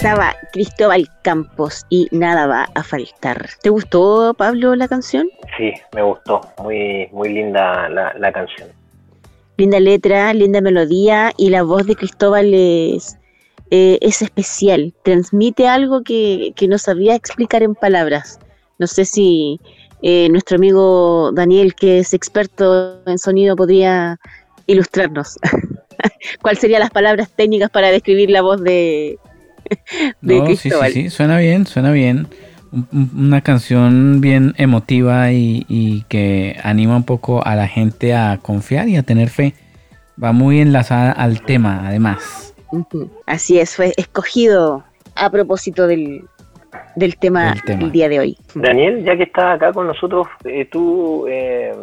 Estaba Cristóbal Campos y nada va a faltar. ¿Te gustó, Pablo, la canción? Sí, me gustó. Muy, muy linda la, la canción. Linda letra, linda melodía y la voz de Cristóbal es, eh, es especial. Transmite algo que, que no sabía explicar en palabras. No sé si eh, nuestro amigo Daniel, que es experto en sonido, podría ilustrarnos. ¿Cuáles serían las palabras técnicas para describir la voz de, de No, sí, sí, sí, suena bien, suena bien. Un- un- Una canción bien emotiva y, y que anima un poco a la gente a confiar y a tener fe. Va muy enlazada al tema, además. Así es, fue escogido a propósito del, del tema Del tema. del día de hoy. Daniel, ya que estás acá con nosotros, eh, tú eh,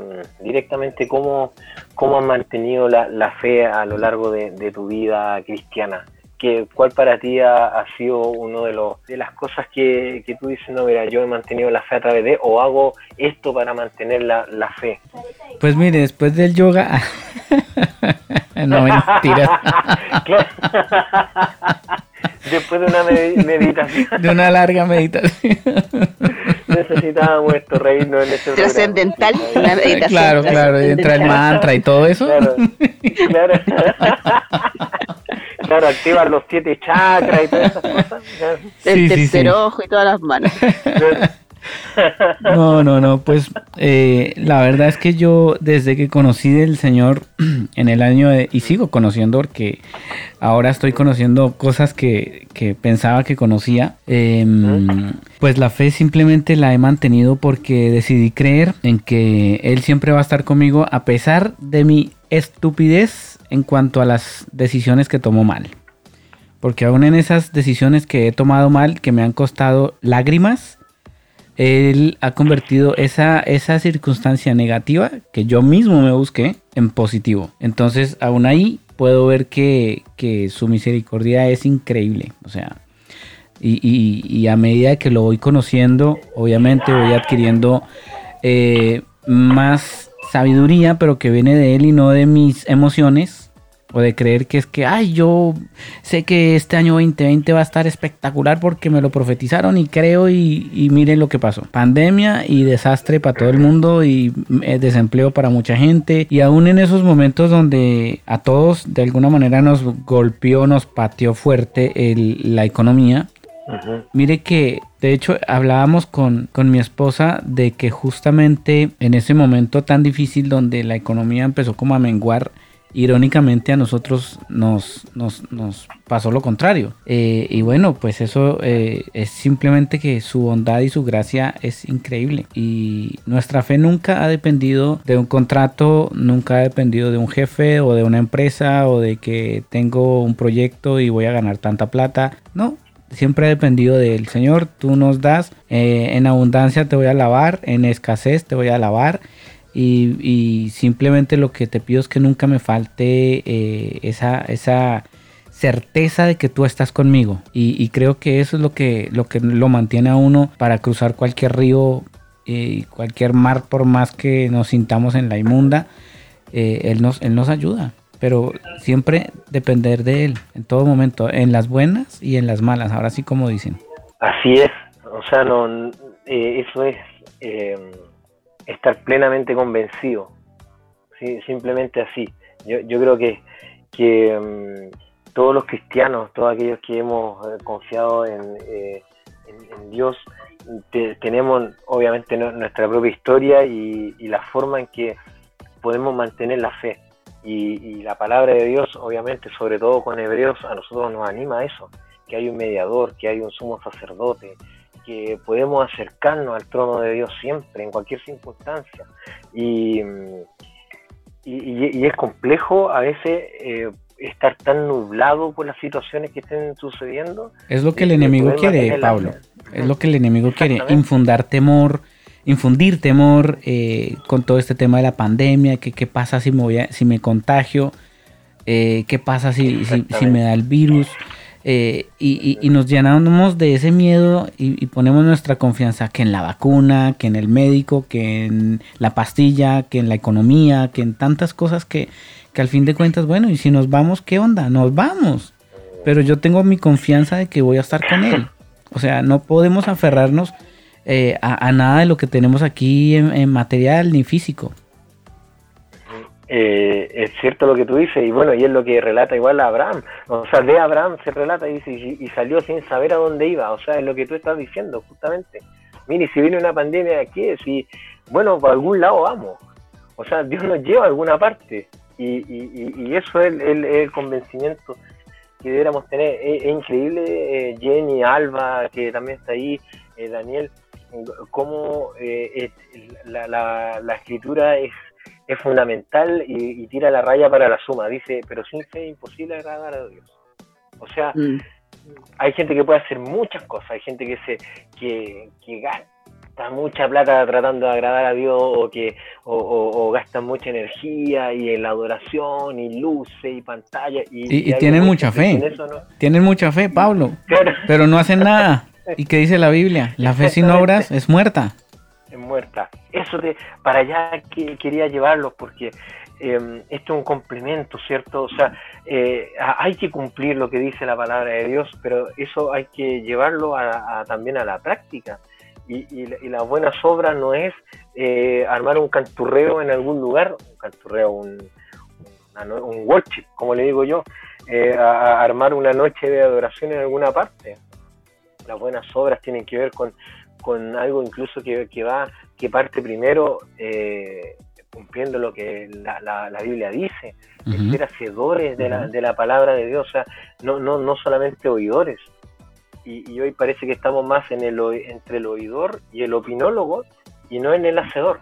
directamente, ¿cómo, ¿cómo has mantenido la, la fe a lo largo de, de tu vida cristiana? ¿Qué, ¿Cuál para ti ha, ha sido uno de los de las cosas que, que tú dices, no, mira, yo he mantenido la fe a través de, o hago esto para mantener la, la fe? Pues mire, después del yoga... no, mentira. Después de una medi- meditación, De una larga meditación. necesitábamos esto, reírnos en este. Trascendental, la meditación Claro, claro, y entra el mantra y todo eso. Claro, claro. Claro, activar los siete chakras y todas esas cosas. El Sí, sí, tercer sí. ojo y todas las manos. No, no, no, pues eh, la verdad es que yo desde que conocí del Señor en el año de, y sigo conociendo porque ahora estoy conociendo cosas que, que pensaba que conocía, em, pues la fe simplemente la he mantenido porque decidí creer en que Él siempre va a estar conmigo a pesar de mi estupidez en cuanto a las decisiones que tomo mal. Porque aún en esas decisiones que he tomado mal, que me han costado lágrimas, él ha convertido esa, esa circunstancia negativa que yo mismo me busqué en positivo. Entonces, aún ahí puedo ver que, que su misericordia es increíble. O sea, y, y- a medida que lo voy conociendo, obviamente voy adquiriendo eh, más sabiduría, pero que viene de él y no de mis emociones. O de creer que es que, ay, yo sé que este año 2020 va a estar espectacular porque me lo profetizaron y creo y, y miren lo que pasó. Pandemia y desastre para todo el mundo y eh, desempleo para mucha gente. Y aún en esos momentos donde a todos de alguna manera nos golpeó, nos pateó fuerte el- la economía. Mire que, de hecho, hablábamos con, con mi esposa de que justamente en ese momento tan difícil donde la economía empezó como a menguar, irónicamente a nosotros nos, nos, nos pasó lo contrario. Eh, y bueno, pues eso eh, es simplemente que su bondad y su gracia es increíble. Y nuestra fe nunca ha dependido de un contrato, nunca ha dependido de un jefe o de una empresa o de que tengo un proyecto y voy a ganar tanta plata. No, siempre ha dependido del Señor. Tú nos das, eh, en abundancia te voy a alabar, en escasez te voy a alabar. Y, simplemente lo que te pido es que nunca me falte eh, esa, esa certeza de que tú estás conmigo. Y, creo que eso es lo que, lo que lo mantiene a uno para cruzar cualquier río y cualquier mar, por más que nos sintamos en la inmunda. eh, él, nos, él nos ayuda. Pero siempre depender de Él, en todo momento, en las buenas y en las malas, ahora sí como dicen. Así es, o sea, no, eh, eso es eh, estar plenamente convencido, simplemente así. Yo, yo creo que, que mm, todos los cristianos, todos aquellos que hemos eh, confiado en, eh, en- en Dios, te- tenemos obviamente nu- nuestra propia historia y, y la forma en que podemos mantener la fe. Y, y la palabra de Dios, obviamente, sobre todo con Hebreos, a nosotros nos anima a eso, que hay un mediador, que hay un sumo sacerdote, que podemos acercarnos al trono de Dios siempre, en cualquier circunstancia. Y, y, es complejo a veces eh, estar tan nublado por las situaciones que estén sucediendo. Es lo que el enemigo quiere, Pablo. Es lo que el enemigo quiere, infundar temor, infundir temor eh, con todo este tema de la pandemia, que qué pasa si me, voy si me contagio, eh, qué pasa si, si, me da el virus. Eh, y, y, nos llenamos de ese miedo y, ponemos nuestra confianza que en la vacuna, que en el médico, que en la pastilla, que en la economía, que en tantas cosas que, que al fin de cuentas, bueno, y si nos vamos, ¿qué onda? Nos vamos. Pero yo tengo mi confianza de que voy a estar con él. O sea, no podemos aferrarnos eh, a, nada de lo que tenemos aquí en, material ni físico. Eh, es cierto lo que tú dices, y bueno, y es lo que relata igual a Abraham. O sea, de Abraham se relata y dice, y, salió sin saber a dónde iba. O sea, es lo que tú estás diciendo, justamente. Mire, si viene una pandemia aquí, si, bueno, por algún lado vamos. O sea, Dios nos lleva a alguna parte. Y, y, eso es el, convencimiento que deberíamos tener. Es, increíble, eh, Jenny, Alba, que también está ahí, Daniel, cómo eh, la, la, escritura es, es fundamental y, tira la raya para la suma. Dice, pero sin fe es imposible agradar a Dios. O sea, mm. hay gente que puede hacer muchas cosas, hay gente que se que, que gasta mucha plata tratando de agradar a Dios o que o, gasta mucha energía y en la adoración y luces y pantalla y, tienen mucha fe tienen mucha fe Pablo pero no hacen nada ¿Y qué dice la Biblia? La fe sin obras es muerta. Es muerta. Eso de, para allá que, quería llevarlo porque em, esto es un complemento, ¿cierto? O sea, eh, hay que cumplir lo que dice la palabra de Dios, pero eso hay que llevarlo a, también a la práctica. Y, las buenas obras no es eh, armar un canturreo en algún lugar, un canturreo, un, un worship, como le digo yo, eh, armar una noche de adoración en alguna parte las buenas obras tienen que ver con, algo incluso que, va, que parte primero eh, cumpliendo lo que la, Biblia dice, ser hacedores de, la, de la palabra de Dios, o sea, no, no, no solamente oidores. Y, hoy parece que estamos más en el, entre el oidor y el opinólogo y no en el hacedor.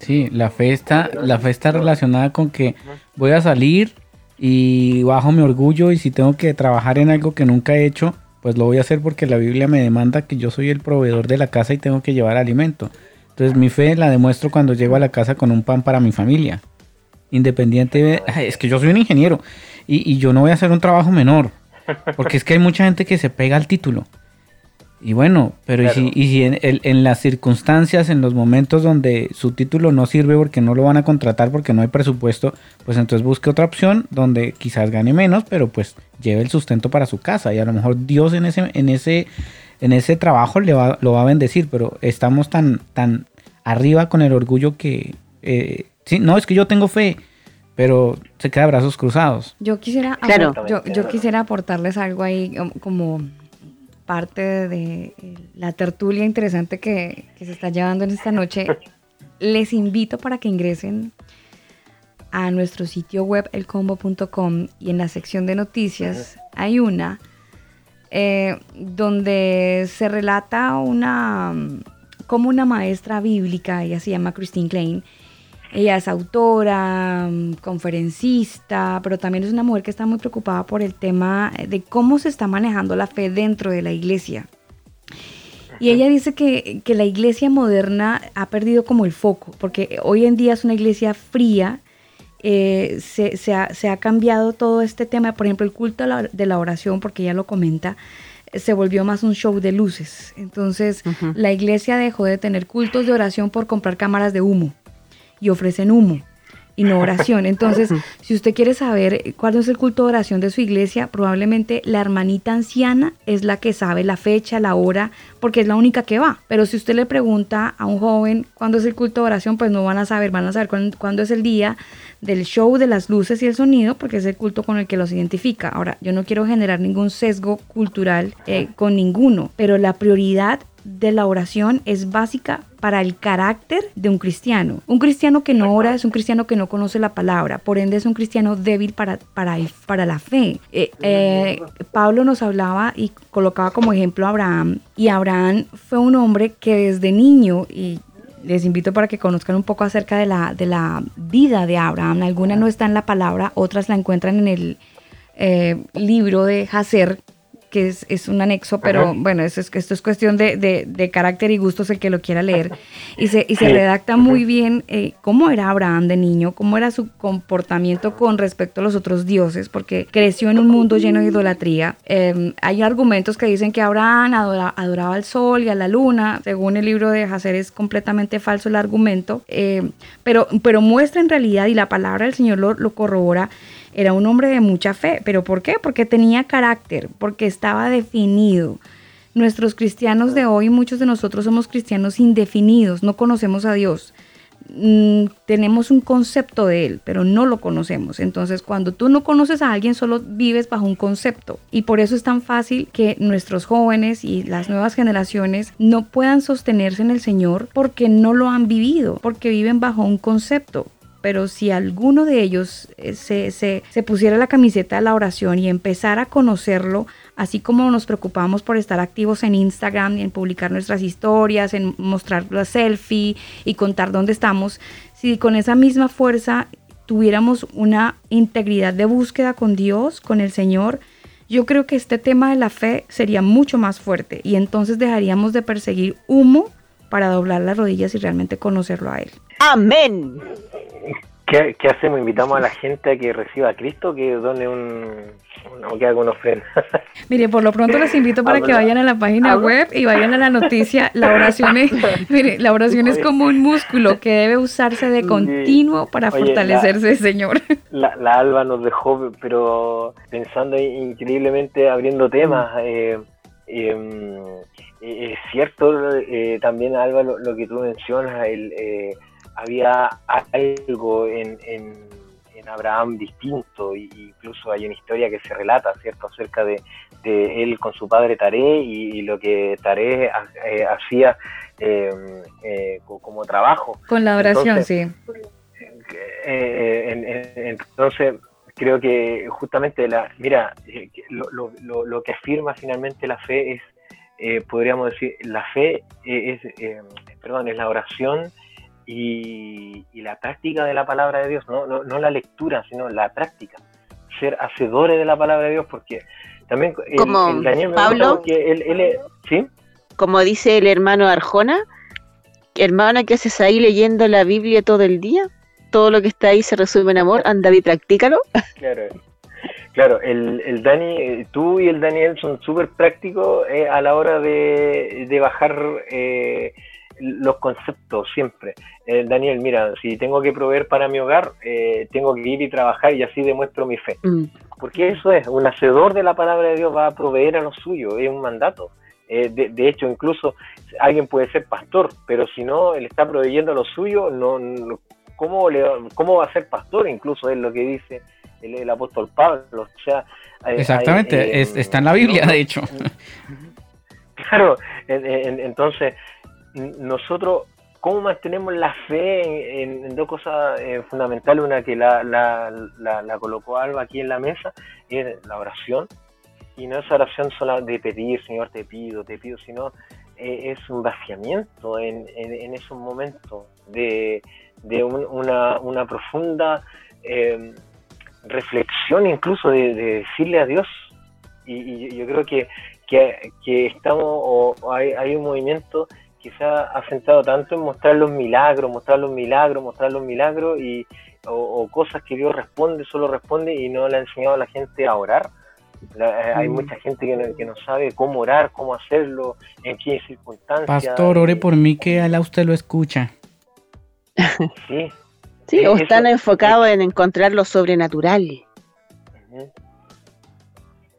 Sí, la fe está, la fe está relacionada con que voy a salir y bajo mi orgullo y si tengo que trabajar en algo que nunca he hecho, pues lo voy a hacer porque la Biblia me demanda que yo soy el proveedor de la casa y tengo que llevar alimento. Entonces mi fe la demuestro cuando llego a la casa con un pan para mi familia. Independiente de... Es que yo soy un ingeniero y, yo no voy a hacer un trabajo menor. Porque es que hay mucha gente que se pega al título. Y bueno, pero y si, en, las circunstancias, en los momentos donde su título no sirve porque no lo van a contratar porque no hay presupuesto, pues entonces busque otra opción donde quizás gane menos, pero pues lleve el sustento para su casa. Y a lo mejor Dios en ese, en ese, en ese trabajo le va, lo va a bendecir, pero estamos tan, tan arriba con el orgullo que eh, sí, no, es que yo tengo fe, pero se queda brazos cruzados. Yo quisiera, claro. yo, yo quisiera aportarles algo ahí como parte de eh, la tertulia interesante que, se está llevando en esta noche, les invito para que ingresen a nuestro sitio web elcombo.com y en la sección de noticias hay una eh, donde se relata una como una maestra bíblica, ella se llama Christine Klein, ella es autora, mm, conferencista, pero también es una mujer que está muy preocupada por el tema de cómo se está manejando la fe dentro de la iglesia. Y ella dice que, la iglesia moderna ha perdido como el foco, porque hoy en día es una iglesia fría, eh, se, ha, cambiado todo este tema, por ejemplo, el culto de la, oración, porque ella lo comenta, se volvió más un show de luces. Entonces, la iglesia dejó de tener cultos de oración por comprar cámaras de humo y ofrecen humo y no oración. Entonces, si usted quiere saber cuál es el culto de oración de su iglesia, probablemente la hermanita anciana es la que sabe la fecha, la hora, porque es la única que va. Pero si usted le pregunta a un joven cuándo es el culto de oración, pues no van a saber, van a saber cuándo, es el día del show de las luces y el sonido, porque es el culto con el que los identifica. Ahora, yo no quiero generar ningún sesgo cultural eh, con ninguno, pero la prioridad de la oración es básica para el carácter de un cristiano. Un cristiano que no ora es un cristiano que no conoce la palabra, por ende es un cristiano débil para, para, para la fe. Eh, eh, Pablo nos hablaba y colocaba como ejemplo a Abraham, y Abraham fue un hombre que desde niño, y les invito para que conozcan un poco acerca de la, de la vida de Abraham. Alguna no está en la palabra, otras la encuentran en el eh, libro de Hacer, que es, un anexo, pero bueno, esto es, esto es cuestión de, carácter y gustos el que lo quiera leer. Y se, y se redacta muy bien eh, cómo era Abraham de niño, cómo era su comportamiento con respecto a los otros dioses, porque creció en un mundo lleno de idolatría. Em, hay argumentos que dicen que Abraham adoraba al sol y a la luna. Según el libro de Hacer es completamente falso el argumento, em, pero, pero muestra en realidad, y la palabra del Señor lo, lo corrobora, era un hombre de mucha fe. ¿Pero por qué? Porque tenía carácter, porque estaba definido. Nuestros cristianos de hoy, muchos de nosotros somos cristianos indefinidos, no conocemos a Dios. Mm, tenemos un concepto de Él, pero no lo conocemos. Entonces, cuando tú no conoces a alguien, solo vives bajo un concepto. Y por eso es tan fácil que nuestros jóvenes y las nuevas generaciones no puedan sostenerse en el Señor porque no lo han vivido, porque viven bajo un concepto pero si alguno de ellos eh, se, se, pusiera la camiseta de la oración y empezara a conocerlo, así como nos preocupamos por estar activos en Instagram y en publicar nuestras historias, en mostrar la selfie y contar dónde estamos, si con esa misma fuerza tuviéramos una integridad de búsqueda con Dios, con el Señor, yo creo que este tema de la fe sería mucho más fuerte y entonces dejaríamos de perseguir humo para doblar las rodillas y realmente conocerlo a Él. Amén. ¿Qué, hacemos? ¿Invitamos a la gente a que reciba a Cristo, que done un, un que haga una ofrenda? Mire, por lo pronto les invito para que vayan a la página web y vayan a la noticia. La oración es, mire, la oración es como un músculo que debe usarse de continuo para fortalecerse, Señor. La, la, Alba nos dejó, pero pensando increíblemente, abriendo temas. Eh, em, eh, es cierto eh, también, Alba, lo, que tú mencionas, el había algo en, en, Abraham distinto, e incluso hay una historia que se relata, ¿cierto?, acerca de, él con su padre Taré y, lo que Taré eh, hacía em, eh, como trabajo. Con la oración, sí. Eh, entonces, creo que justamente la, mira, lo, lo, lo, que afirma finalmente la fe es, podríamos decir, la fe es, perdón, es la oración y, la práctica de la palabra de Dios, no, no, la lectura, sino la práctica, ser hacedores de la palabra de Dios, porque también como Daniel Pablo, que él, ¿sí? como dice el hermano Arjona, hermana, ¿qué haces ahí leyendo la Biblia todo el día? Todo lo que está ahí se resume en amor, anda y practícalo. Claro, claro el, el Dani, eh, tú y el Daniel son súper prácticos eh, a la hora de, de bajar eh, los conceptos siempre. Eh, Daniel, mira, si tengo que proveer para mi hogar, eh, tengo que ir y trabajar y así demuestro mi fe. Mm. Porque eso es, un hacedor de la palabra de Dios va a proveer a lo suyo, es un mandato. Eh, de, hecho, incluso alguien puede ser pastor, pero si no, él está proveyendo a lo suyo, no, ¿cómo, le, ¿cómo va a ser pastor? Incluso es lo que dice el, apóstol Pablo. O sea, Exactamente, está en la Biblia, de hecho. Claro, entonces nosotros, ¿cómo mantenemos la fe en, dos cosas eh, fundamentales? Una que la, colocó Alba aquí en la mesa, es la oración. Y no es oración solo de pedir, Señor, te pido, te pido, sino eh, es un vaciamiento en, en, esos momentos de, de una, una, profunda em, reflexión incluso de, decirle a Dios. Y, yo creo que, que, que estamos, o hay, hay un movimiento quizá ha centrado tanto en mostrar los milagros, mostrar los milagros, mostrar los milagros y, o, cosas que Dios responde, solo responde y no le ha enseñado a la gente a orar. Eh, hay mm. mucha gente que no, que no, sabe cómo orar, cómo hacerlo, en qué circunstancias. Pastor, ore por mí que Alá usted lo escucha. Sí. Sí, o están enfocados en encontrar lo sobrenatural.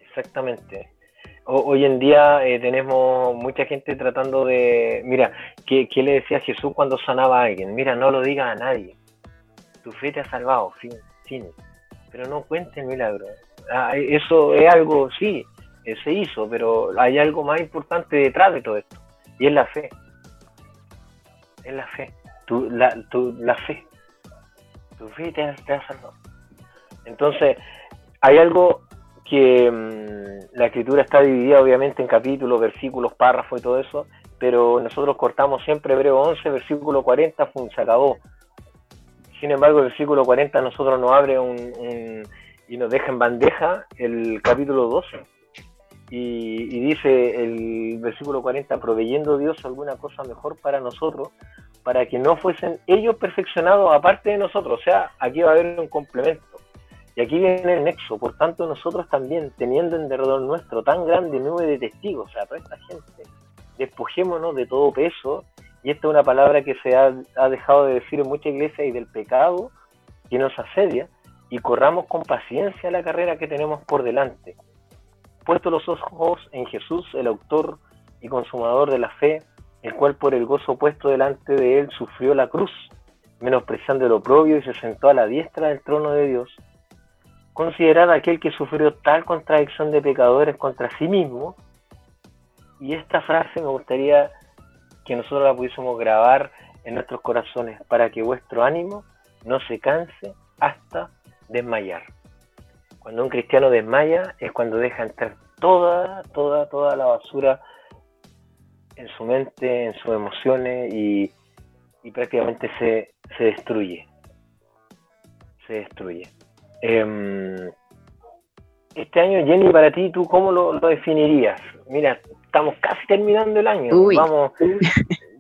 Exactamente hoy en día eh, tenemos mucha gente tratando de, mira, ¿qué, le decía Jesús cuando sanaba a alguien? Mira, no lo digas a nadie. Tu fe te ha salvado, fin, fin. Pero no cuentes milagro. Ah, eso es algo, sí, eh, se hizo, pero hay algo más importante detrás de todo esto. y es la fe. Es la fe. Tu, la, tu, la fe. Tu fe te, te ha salvado. Entonces, hay algo que mm, la escritura está dividida obviamente en capítulos, versículos, párrafos y todo eso, pero nosotros cortamos siempre Hebreo 11, versículo 40, se acabó. Sin embargo, el versículo 40 nosotros nos abre un, y nos deja en bandeja el capítulo 12. Y, y, dice el versículo 40, proveyendo Dios alguna cosa mejor para nosotros, para que no fuesen ellos perfeccionados aparte de nosotros. O sea, aquí va a haber un complemento. Y aquí viene el nexo. Por tanto, nosotros también, teniendo en derredor nuestro tan grande nube de testigos, o sea, toda esta gente, despojémonos de todo peso. Y esta es una palabra que se ha, ha dejado de decir en muchas iglesias y del pecado que nos asedia y corramos con paciencia la carrera que tenemos por delante. Puesto los ojos en Jesús, el autor y consumador de la fe, el cual por el gozo puesto delante de él sufrió la cruz, menospreciando el oprobio y se sentó a la diestra del trono de Dios. Considerad aquel que sufrió tal contradicción de pecadores contra sí mismo. Y esta frase me gustaría que nosotros la pudiésemos grabar en nuestros corazones para que vuestro ánimo no se canse hasta desmayar. Cuando un cristiano desmaya es cuando deja entrar toda, toda, toda la basura en su mente, en sus emociones y, prácticamente se, destruye. Se destruye. Em, este año, Jenny, para ti, ¿tú cómo lo, definirías? Mira, estamos casi terminando el año. Vamos,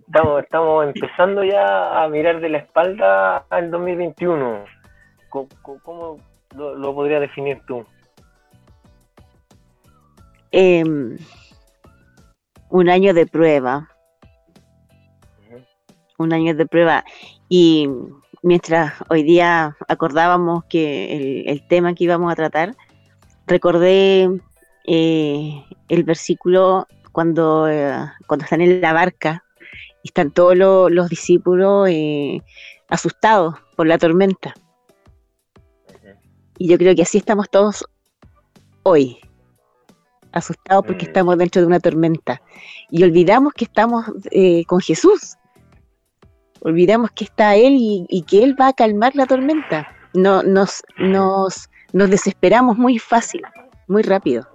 estamos, estamos empezando ya a mirar de la espalda al 2021. ¿Cómo, lo, podrías definir tú? Em, un año de prueba. Un año de prueba. Y mientras hoy día acordábamos que el, tema que íbamos a tratar, recordé eh, el versículo cuando, eh, cuando están en la barca y están todos los discípulos eh, asustados por la tormenta. Y yo creo que así estamos todos hoy, asustados porque mm. estamos dentro de una tormenta. Y olvidamos que estamos eh, con Jesús. Olvidamos que está Él y, que Él va a calmar la tormenta. No, nos, nos, nos desesperamos muy fácil, muy rápido.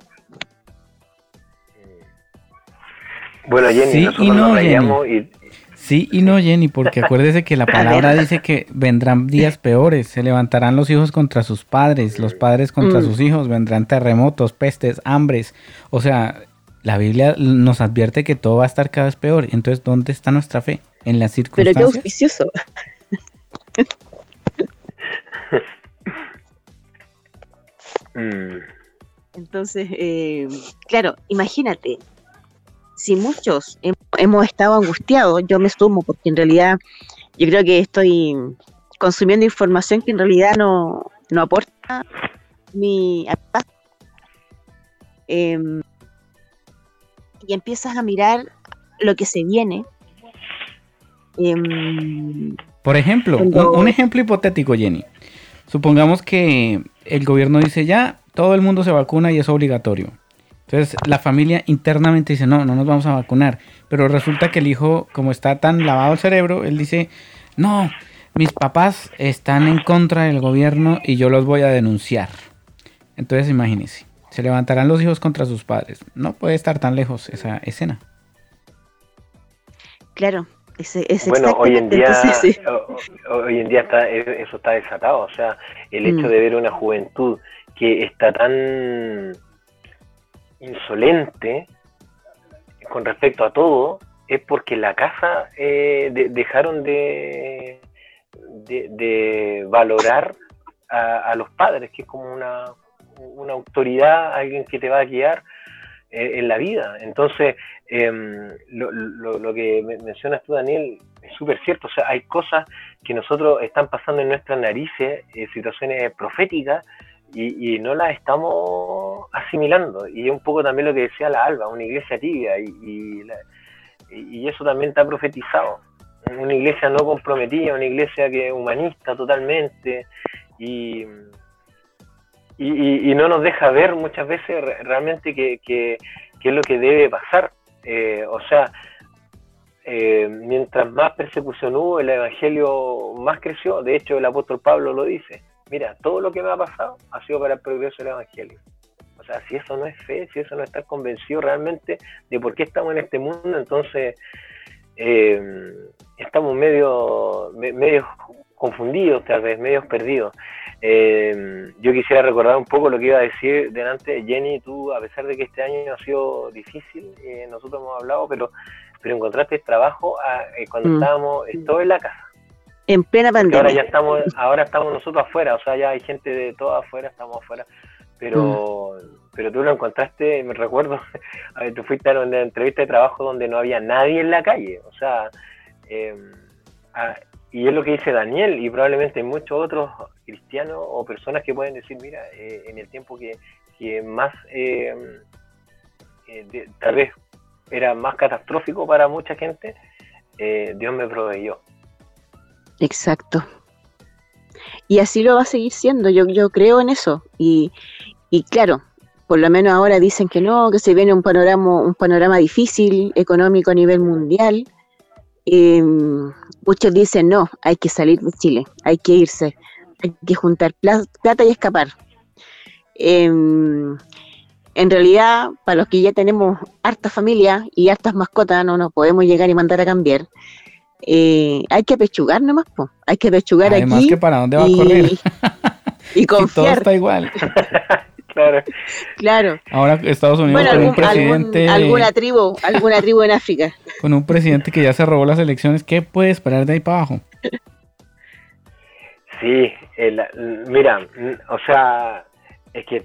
Bueno, Jenny, nosotros y no, y, Sí y no, Jenny, porque acuérdese que la palabra dice que vendrán días peores, se levantarán los hijos contra sus padres, los padres contra mm. sus hijos, vendrán terremotos, pestes, hambres. O sea, la Biblia nos advierte que todo va a estar cada vez peor. Entonces, ¿dónde está nuestra fe? En las circunstancias. Pero qué auspicioso. Mm. Entonces, eh, claro, imagínate, si muchos hemos estado angustiados, yo me sumo, porque en realidad yo creo que estoy consumiendo información que en realidad no, aporta mi em, y empiezas a mirar lo que se viene. Em, Por ejemplo, un, ejemplo hipotético, Jenny. Supongamos que el gobierno dice ya, todo el mundo se vacuna y es obligatorio. Entonces la familia internamente dice, no, no nos vamos a vacunar. Pero resulta que el hijo, como está tan lavado el cerebro, él dice, no, mis papás están en contra del gobierno y yo los voy a denunciar. Entonces imagínense, se levantarán los hijos contra sus padres. No puede estar tan lejos esa escena. Claro, bueno, hoy en día, hoy en día está, eso está desatado. O sea, el hecho mm. de ver una juventud que está tan insolente con respecto a todo es porque la casa eh, dejaron de, de, valorar a, los padres, que es como una, una autoridad, alguien que te va a guiar eh, en la vida. Entonces, em, lo, lo, que mencionas tú, Daniel, es súper cierto. O sea, hay cosas que nosotros están pasando en nuestras narices, eh, situaciones proféticas, y, no la estamos asimilando. Y es un poco también lo que decía la Alba, una iglesia tibia, y, y, eso también está profetizado. Una iglesia no comprometida, una iglesia que es humanista totalmente, y, y, no nos deja ver muchas veces realmente qué que, es lo que debe pasar. Eh, o sea, eh, mientras más persecución hubo, el Evangelio más creció. De hecho, el apóstol Pablo lo dice. Mira, todo lo que me ha pasado ha sido para el progreso del Evangelio. O sea, si eso no es fe, si eso no está convencido realmente de por qué estamos en este mundo, entonces eh, estamos medio, medio confundidos, tal vez, medios perdidos. Eh, yo quisiera recordar un poco lo que iba a decir delante. Jenny, tú, a pesar de que este año ha sido difícil, eh, nosotros hemos hablado, pero, pero encontraste trabajo ah, eh, cuando mm. estábamos todos en la casa. En plena pandemia. Ahora ya estamos, ahora estamos nosotros afuera, o sea, ya hay gente de todo afuera, estamos afuera. Pero, mm. pero tú lo encontraste, me recuerdo, a ver, tú fuiste a una entrevista de trabajo donde no había nadie en la calle, o sea, eh, y es lo que dice Daniel y probablemente muchos otros cristianos o personas que pueden decir, mira, eh, en el tiempo que, más, eh, eh, tal vez era más catastrófico para mucha gente, Dios me proveyó. Exacto. Y así lo va a seguir siendo, yo, yo creo en eso. Y, y claro, por lo menos ahora dicen que no, que se viene un panorama, un panorama difícil económico a nivel mundial. Eh, muchos dicen, no, hay que salir de Chile, hay que irse, hay que juntar plata y escapar. Em, en realidad, para los que ya tenemos harta familia y hartas mascotas, no nos podemos llegar y mandar a cambiar. Eh, hay que pechugar nomás, po. hay que pechugar Además que para dónde va a correr. Y, confiar. todo está igual. claro. Claro. Ahora Estados Unidos con un presidente. alguna tribu, alguna tribu en África. Con un presidente que ya se robó las elecciones, ¿qué puede esperar de ahí para abajo? Sí, mira, o sea, es que,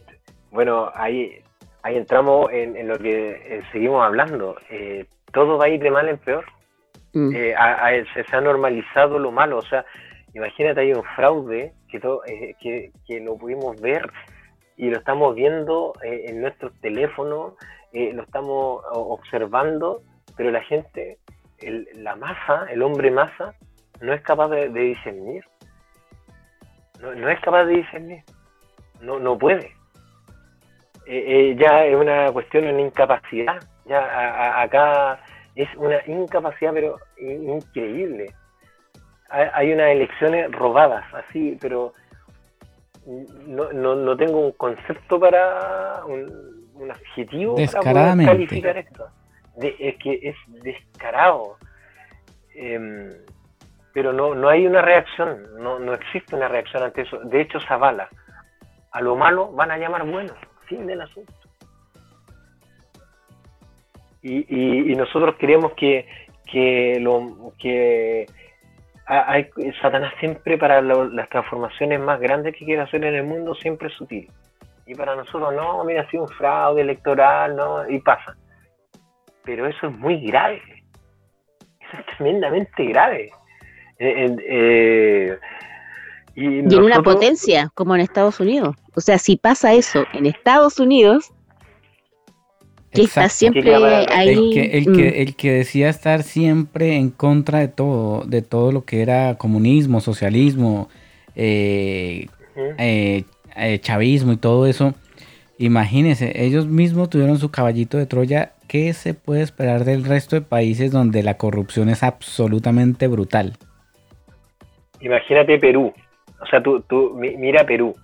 bueno, ahí, ahí entramos en, lo que eh, seguimos hablando. Eh, todo va a ir de mal en peor. Mm. Eh, se, ha normalizado lo malo, o sea, imagínate hay un fraude que, todo, que, que lo pudimos ver y lo estamos viendo eh, en nuestros teléfonos, eh, lo estamos observando, pero la gente, la masa, el hombre masa, no es capaz de, discernir. No, es capaz de discernir. No, no puede. Eh, ya es una cuestión, de incapacidad. Ya acá es una incapacidad, pero increíble. Hay, hay unas elecciones robadas, así, pero no, no, no tengo un concepto para un, un adjetivo para calificar esto. es que es descarado. Em, pero no, no hay una reacción, no, no existe una reacción ante eso. De hecho, se avala. A lo malo van a llamar bueno, fin del asunto. Y, y, nosotros queremos que, que, lo, que hay, Satanás siempre para las transformaciones más grandes que quiere hacer en el mundo siempre es sutil. Y para nosotros no, mira, ha sido un fraude electoral, ¿no? Y pasa. Pero eso es muy grave. Eso es tremendamente grave. Eh, eh, y, en una potencia como en Estados Unidos. O sea, si pasa eso en Estados Unidos, que está siempre ahí. El que, mm. el, que, decía estar siempre en contra de todo, de todo lo que era comunismo, socialismo, eh, eh, eh, chavismo y todo eso. Imagínense, ellos mismos tuvieron su caballito de Troya. ¿Qué se puede esperar del resto de países donde la corrupción es absolutamente brutal? Imagínate Perú. O sea, tú, tú mira Perú.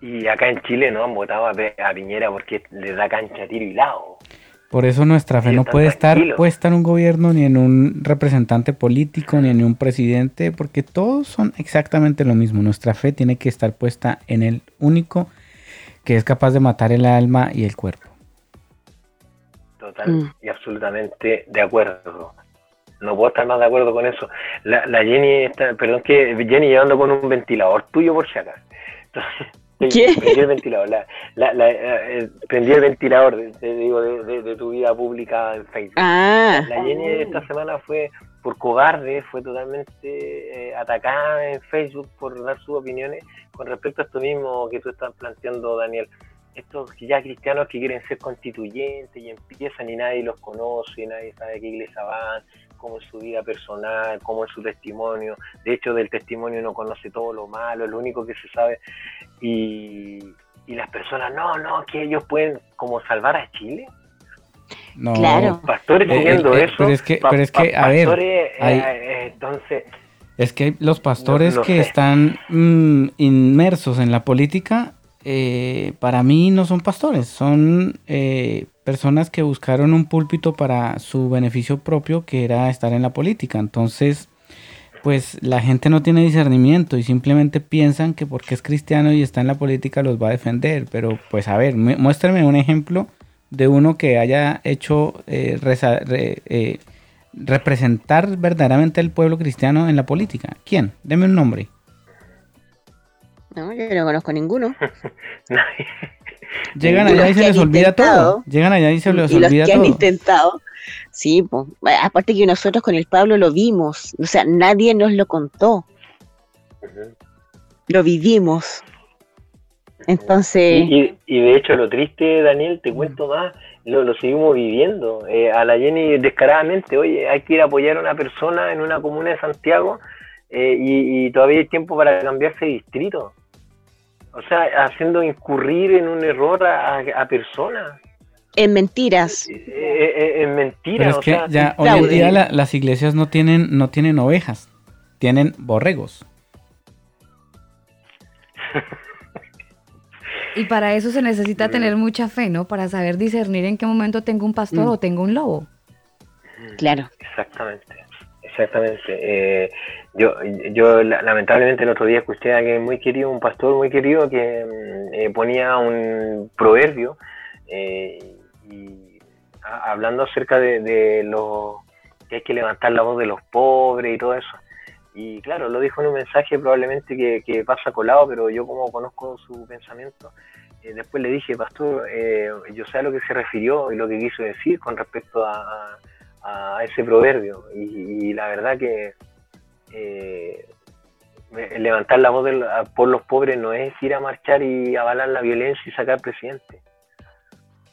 Y acá en Chile no han votado a, Piñera porque le da cancha tiro y lado. Por eso nuestra fe no puede estar puesta en un gobierno, ni en un representante político, ni en un presidente, porque todos son exactamente lo mismo. Nuestra fe tiene que estar puesta en el único que es capaz de matar el alma y el cuerpo. Total mm. y absolutamente de acuerdo. No puedo estar más de acuerdo con eso. La, Jenny está, perdón que Jenny llevando con un ventilador tuyo por si acá. Entonces, ¿Qué? Prendí el ventilador, la, eh, prendí el ventilador de, digo, de, tu vida pública en Facebook. Ah. La Jenny de esta semana fue por cobarde, fue totalmente eh, atacada en Facebook por dar sus opiniones con respecto a esto mismo que tú estás planteando, Daniel. Estos ya cristianos que quieren ser constituyentes y empiezan y nadie los conoce, nadie sabe a qué iglesia van, cómo es su vida personal, cómo es su testimonio. De hecho, del testimonio no conoce todo lo malo, es lo único que se sabe. Y, las personas, no, no, que ellos pueden como salvar a Chile. No. Claro. Pastores Eh, eh, teniendo eh, eso. pero es que- pa- pero es pa- que, a ver, pastores, eh, hay- eh, entonces, Es que los pastores No- no que sé. están mm, inmersos en la política, eh, para mí no son pastores, son eh, personas que buscaron un púlpito para su beneficio propio, que era estar en la política. Entonces, pues la gente no tiene discernimiento y simplemente piensan que porque es cristiano y está en la política los va a defender. Pero pues a ver, mu- muéstrame un ejemplo de uno que haya hecho eh, reza- re- eh, representar verdaderamente al pueblo cristiano en la política. ¿Quién? Deme un nombre. No, yo no conozco ninguno. Llegan allá y se les olvida todo. Llegan allá y se les y los olvida que han todo. intentado, sí, pues, aparte que nosotros con el Pablo lo vimos, o sea, nadie nos lo contó, lo vivimos. Entonces, Y, y- y de hecho lo triste, Daniel, te cuento más, lo, lo seguimos viviendo. Eh, a la Jenny descaradamente, oye, hay que ir a apoyar a una persona en una comuna de Santiago eh, y, y todavía hay tiempo para cambiarse de distrito. O sea, haciendo incurrir en un error a, personas. en mentiras, Eh, eh, en mentiras. Pero es o que sea, ya hoy en día la- las iglesias no tienen, no tienen ovejas, tienen borregos. Y para eso se necesita tener mucha fe, ¿no? Para saber discernir en qué momento tengo un pastor Mm. o tengo un lobo. claro. Exactamente, exactamente. Eh, yo, yo la- lamentablemente el otro día escuché a alguien muy querido, un pastor muy querido que mm, eh, ponía un proverbio eh, hablando acerca de, lo que hay que levantar la voz de los pobres y todo eso. Y claro, lo dijo en un mensaje probablemente que, pasa colado, pero yo como conozco su pensamiento, eh, después le dije, pastor, yo sé a lo que se refirió y lo que quiso decir con respecto a- a ese proverbio. Y, y la verdad que eh, levantar la voz del- a- por los pobres no es ir a marchar y avalar la violencia y sacar presidente.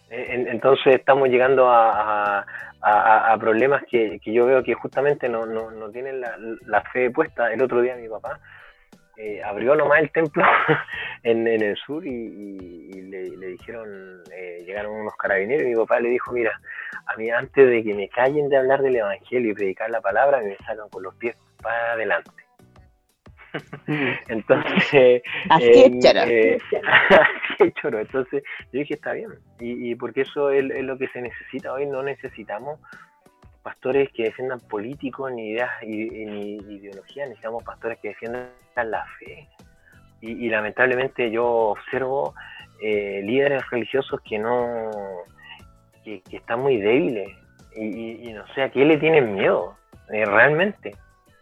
Eh, en- Entonces estamos llegando a, problemas que, yo veo que justamente no, no, no tienen la, fe puesta. El otro día mi papá eh, abrió nomás el templo en, en el sur y, le dijeron, eh, llegaron unos carabineros y mi papá le dijo, mira, a mí antes de que me callen de hablar del Evangelio y predicar la palabra, me sacan con los pies para adelante. Entonces, Así eh, es, choro. eh, así es, choro. Entonces, yo dije, está bien. Y, y porque eso es, es lo que se necesita hoy, no necesitamos pastores que defiendan políticos ni ideas ni ideologías, necesitamos pastores que defiendan la fe. Y, y lamentablemente yo observo eh, líderes religiosos que no que, que están muy débiles y, y- y no sé a qué le tienen miedo eh, realmente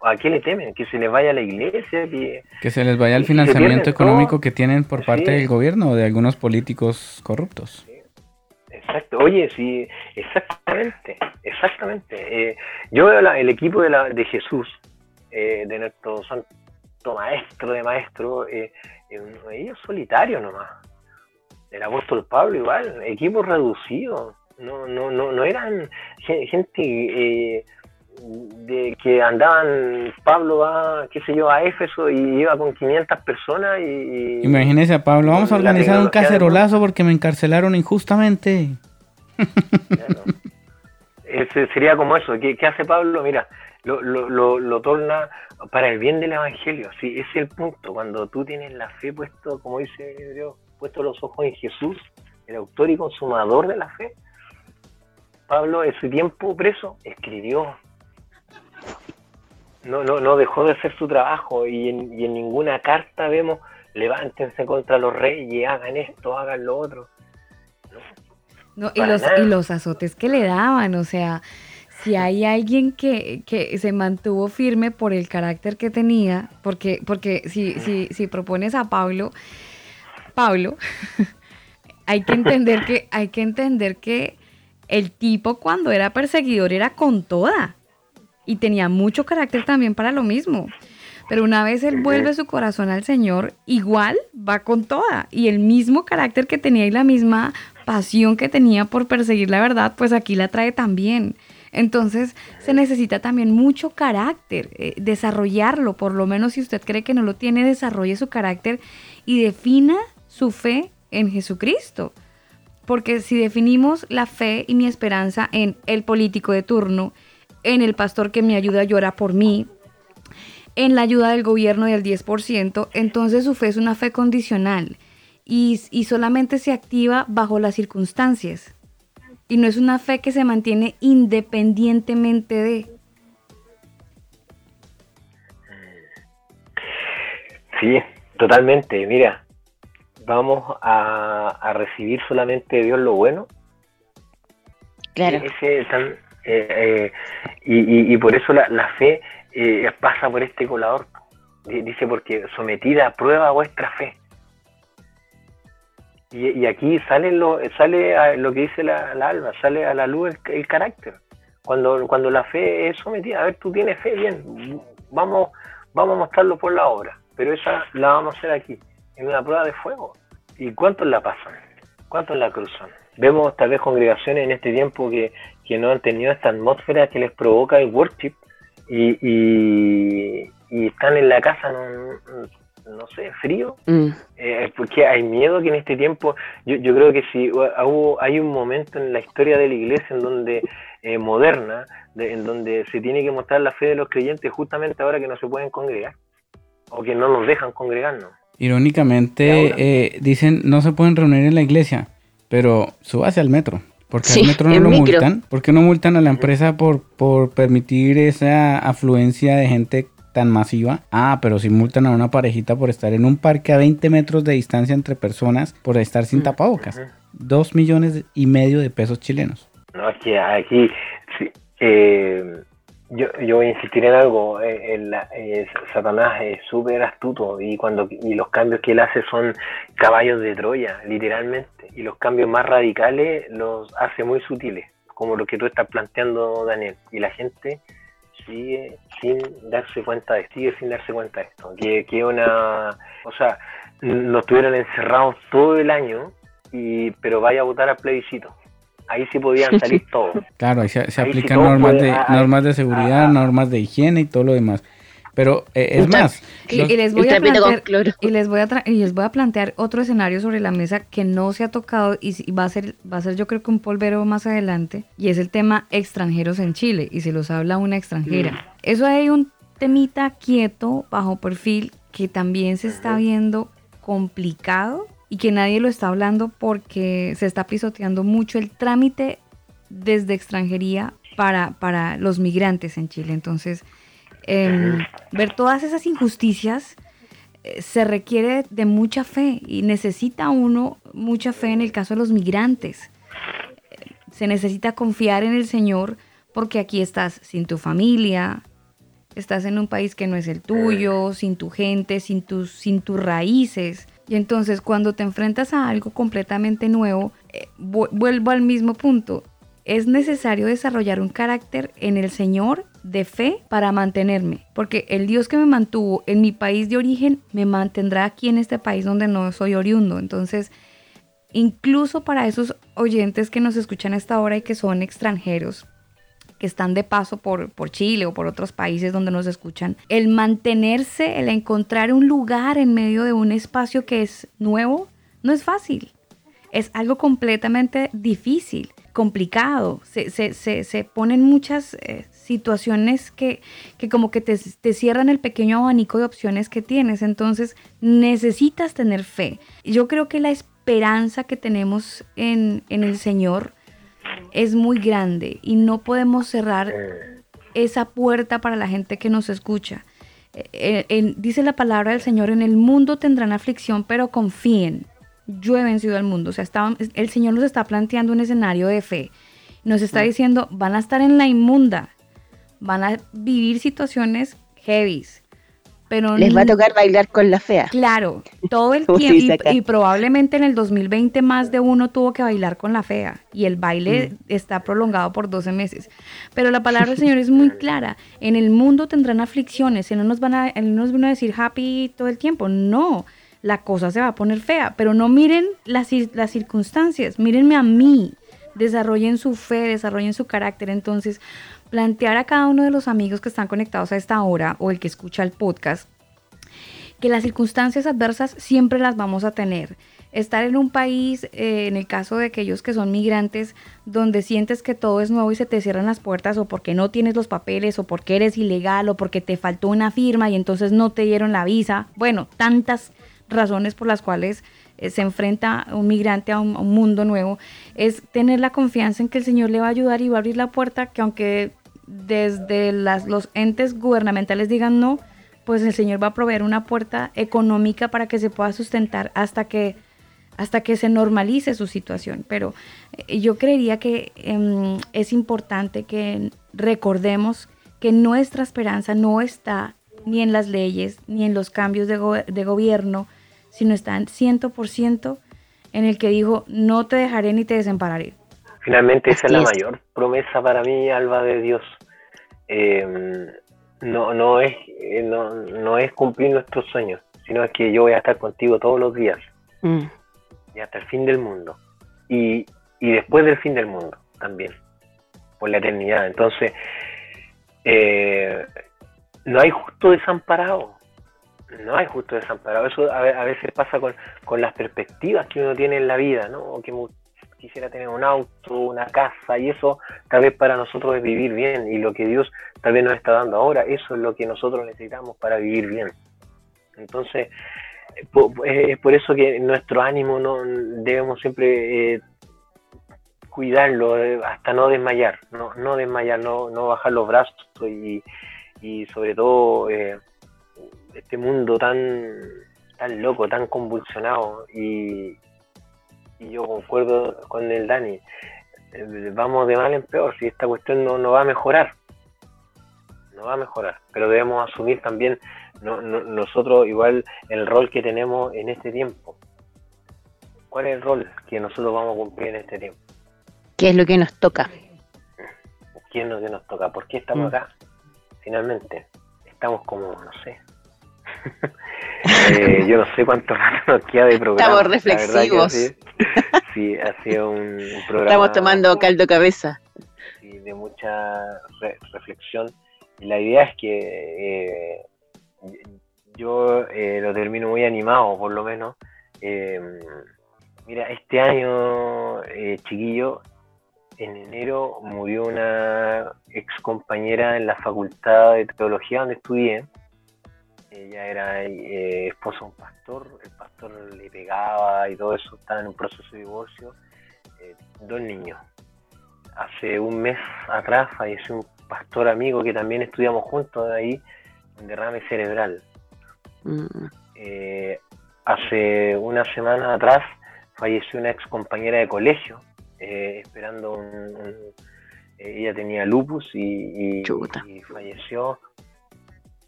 a qué le temen que se les vaya a la iglesia que Que se les vaya el financiamiento económico todo. que tienen por parte Sí. del gobierno o de algunos políticos corruptos. Exacto, oye, sí, exactamente, exactamente. Eh, yo veo la- el equipo de, la, de Jesús, eh, de nuestro santo maestro de maestro, eh, ellos solitarios nomás. El apóstol Pablo igual, equipo reducido. No, no, no, no eran gen- gente eh, de que andaban, Pablo va, qué sé yo, a Éfeso y iba con 500 personas y... Imagínese a Pablo, vamos a organizar un cacerolazo porque me encarcelaron injustamente. Ese sería como eso. ¿Qué, qué hace Pablo? Mira, lo, lo, lo, lo torna para el bien del Evangelio. Sí, ese es el punto. Cuando tú tienes la fe puesto, como dice Dios, puesto los ojos en Jesús, el autor y consumador de la fe. Pablo, en su tiempo preso, escribió. No, no, no dejó de hacer su trabajo y en, y en ninguna carta vemos levántense contra los reyes, hagan esto, hagan lo otro. No, y, los, nada. y los azotes que le daban, o sea, si hay alguien que, que se mantuvo firme por el carácter que tenía, porque, porque si, si, si propones a Pablo, Pablo, hay que entender que, hay que entender que el tipo cuando era perseguidor era con toda y tenía mucho carácter también para lo mismo. Pero una vez él vuelve su corazón al Señor, igual va con toda. Y el mismo carácter que tenía y la misma pasión que tenía por perseguir la verdad, pues aquí la trae también. Entonces se necesita también mucho carácter, eh, desarrollarlo, por lo menos si usted cree que no lo tiene, desarrolle su carácter y defina su fe en Jesucristo. Porque si definimos la fe y mi esperanza en el político de turno, en el pastor que me ayuda a llorar por mí, en la ayuda del gobierno del 10%, entonces su fe es una fe condicional y, y solamente se activa bajo las circunstancias. Y no es una fe que se mantiene independientemente de. Sí, totalmente. Mira, vamos a, recibir solamente de Dios lo bueno. Claro. Eh, eh, y, por eso la, fe eh, pasa por este colador. Dice, porque sometida a prueba vuestra fe. Y, aquí sale lo, sale lo que dice la, alba, sale a la luz el, carácter. Cuando, cuando la fe es sometida, a ver, tú tienes fe, bien, vamos, vamos a mostrarlo por la obra, pero esa la vamos a hacer aquí, en una prueba de fuego. ¿Y cuántos la pasan? ¿Cuántos la cruzan? Vemos tal vez congregaciones en este tiempo que, no han tenido esta atmósfera que les provoca el worship y, y, y están en la casa, no, no sé, frío, mm. eh, porque hay miedo que en este tiempo, yo, yo creo que si hubo, hay un momento en la historia de la iglesia en donde, eh, moderna, en donde se tiene que mostrar la fe de los creyentes justamente ahora que no se pueden congregar, o que no nos dejan congregarnos. Irónicamente, eh, dicen no se pueden reunir en la iglesia, pero súbase al metro. Porque al metro no lo multan. ¿Por qué no multan a la empresa por, por permitir esa afluencia de gente tan masiva. Ah, pero si multan a una parejita por estar en un parque a 20 metros de distancia entre personas por estar sin tapabocas. Dos millones y medio de pesos chilenos. No, aquí, aquí eh, yo, yo voy a insistir en algo. Eh, eh, Satanás es súper astuto y, cuando, y los cambios que él hace son caballos de Troya, literalmente. Y los cambios más radicales los hace muy sutiles, como lo que tú estás planteando, Daniel. Y la gente sigue sin darse cuenta de sigue sin darse cuenta de esto que, que una o sea nos estuvieron encerrados todo el año y pero vaya a votar al plebiscito ahí sí podían salir todos claro ahí se, aplican normas de normas de seguridad normas de higiene y todo lo demás pero eh, es más. Y, les voy a plantear, y, les voy a y les voy a plantear otro escenario sobre la mesa que no se ha tocado y va a ser, va a ser yo creo que un polvero más adelante. Y es el tema extranjeros en Chile. Y se los habla una extranjera. Mm. Eso hay un temita quieto, bajo perfil, que también se está viendo complicado y que nadie lo está hablando porque se está pisoteando mucho el trámite desde extranjería para, para los migrantes en Chile. Entonces, Em, ver todas esas injusticias eh, se requiere de mucha fe y necesita uno mucha fe en el caso de los migrantes. Se necesita confiar en el Señor porque aquí estás sin tu familia, estás en un país que no es el tuyo, sin tu gente, sin tus, sin tus raíces. Y entonces cuando te enfrentas a algo completamente nuevo, eh, vuelvo al mismo punto, es necesario desarrollar un carácter en el Señor de fe para mantenerme, porque el Dios que me mantuvo en mi país de origen me mantendrá aquí en este país donde no soy oriundo. Entonces, incluso para esos oyentes que nos escuchan a esta hora y que son extranjeros, que están de paso por, por Chile o por otros países donde nos escuchan, el mantenerse, el encontrar un lugar en medio de un espacio que es nuevo, no es fácil. Es algo completamente difícil complicado. Se, se, se, se ponen muchas eh, situaciones que, que, como que te, te, cierran el pequeño abanico de opciones que tienes. Entonces necesitas tener fe. Yo creo que la esperanza que tenemos en, en el Señor es muy grande y no podemos cerrar esa puerta para la gente que nos escucha. Eh, dice la palabra del Señor, en el mundo tendrán aflicción, pero confíen yo he vencido al mundo. O sea, el Señor nos está planteando un escenario de fe. Nos está diciendo, van a estar en la inmunda, van a vivir situaciones heavies. Pero Les va a tocar bailar con la fea. Claro, todo el tiempo. y, probablemente en el 2020 más de uno tuvo que bailar con la fea. Y el baile mm. está prolongado por 12 meses. Pero la palabra del Señor es muy clara. En el mundo tendrán aflicciones. Él no nos, van a, él nos van a decir happy todo el tiempo. No la cosa se va a poner fea. Pero no miren las, las circunstancias, mírenme a mí. Desarrollen su fe, desarrollen su carácter. Entonces, plantear a cada uno de los amigos que están conectados a esta hora o el que escucha el podcast que las circunstancias adversas siempre las vamos a tener. Estar en un país, eh, en el caso de aquellos que son migrantes, donde sientes que todo es nuevo y se te cierran las puertas o porque no tienes los papeles o porque eres ilegal o porque te faltó una firma y entonces no te dieron la visa. Bueno, tantas razones por las cuales eh, se enfrenta un migrante a un, a un, mundo nuevo, es tener la confianza en que el Señor le va a ayudar y va a abrir la puerta que aunque desde las, los entes gubernamentales digan no, pues el Señor va a proveer una puerta económica para que se pueda sustentar hasta que hasta que se normalice su situación. Pero eh, yo creería que eh, es importante que recordemos que nuestra esperanza no está ni en las leyes, ni en los cambios de, go de gobierno, sino está en 100% en el que dijo, no te dejaré ni te desampararé. Finalmente esa es la mayor promesa para mí, Alba de Dios. Eh, no, no, es, eh, no, no es cumplir nuestros sueños, sino es que yo voy a estar contigo todos los días. Mm y hasta el fin del mundo. Y, y después del fin del mundo también, por la eternidad. Entonces, eh, no hay justo desamparado. No hay justo desamparado. Eso a, a veces pasa con, con, las perspectivas que uno tiene en la vida, ¿no? Que quisiera tener un auto, una casa, y eso tal vez para nosotros es vivir bien. Y lo que Dios tal vez nos está dando ahora, eso es lo que nosotros necesitamos para vivir bien. Entonces, es por eso que nuestro ánimo no debemos siempre eh, cuidarlo eh, hasta no desmayar, no, no desmayar, no, no bajar los brazos y, sobre todo eh, este mundo tan, tan loco, tan convulsionado y, y yo concuerdo con el Dani, vamos de mal en peor, si esta cuestión no, no va a mejorar, no va a mejorar, pero debemos asumir también no, nosotros igual el rol que tenemos en este tiempo. ¿Cuál es el rol que nosotros vamos a cumplir en este tiempo? ¿Qué es lo que nos toca? ¿Qué es lo que nos toca? ¿Por qué estamos mm. acá? Finalmente, estamos como, no sé. eh, yo no sé cuánto rato nos queda de programa. Estamos reflexivos. sí, ha sido un, programa. Estamos tomando caldo cabeza. Sí, de mucha reflexión. Y la idea es que eh, yo eh, lo termino muy animado, por lo menos. Eh, mira, este año, eh, chiquillo, en enero murió una ex compañera en la facultad de teología donde estudié. Ella era esposa de un pastor, el pastor le pegaba y todo eso, estaba en un proceso de divorcio. dos niños. Hace un mes atrás falleció un pastor amigo que también estudiamos juntos de ahí, derrame cerebral. Mm. Eh, hace una semana atrás falleció una ex compañera de colegio, eh, esperando un, eh, ella tenía lupus y, falleció.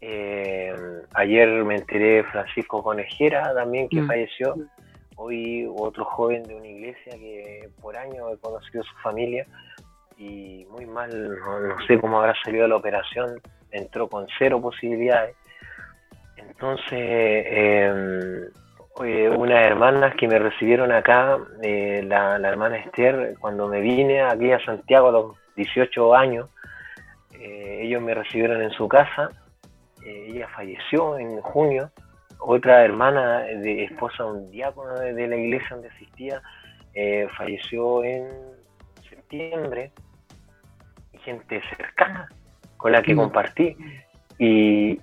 Ayer me enteré Francisco Conejera también que mm. falleció. Hoy otro joven de una iglesia que por años he conocido a su familia y muy mal, no sé cómo habrá salido la operación, entró con cero posibilidades. Entonces, eh, unas hermanas que me recibieron acá, eh, la, hermana Esther, cuando me vine aquí a Santiago a los 18 años, eh, ellos me recibieron en su casa, eh, ella falleció en junio, otra hermana de esposa de un diácono de, la iglesia donde asistía, falleció en septiembre, gente cercana con la que mm. compartí. Y,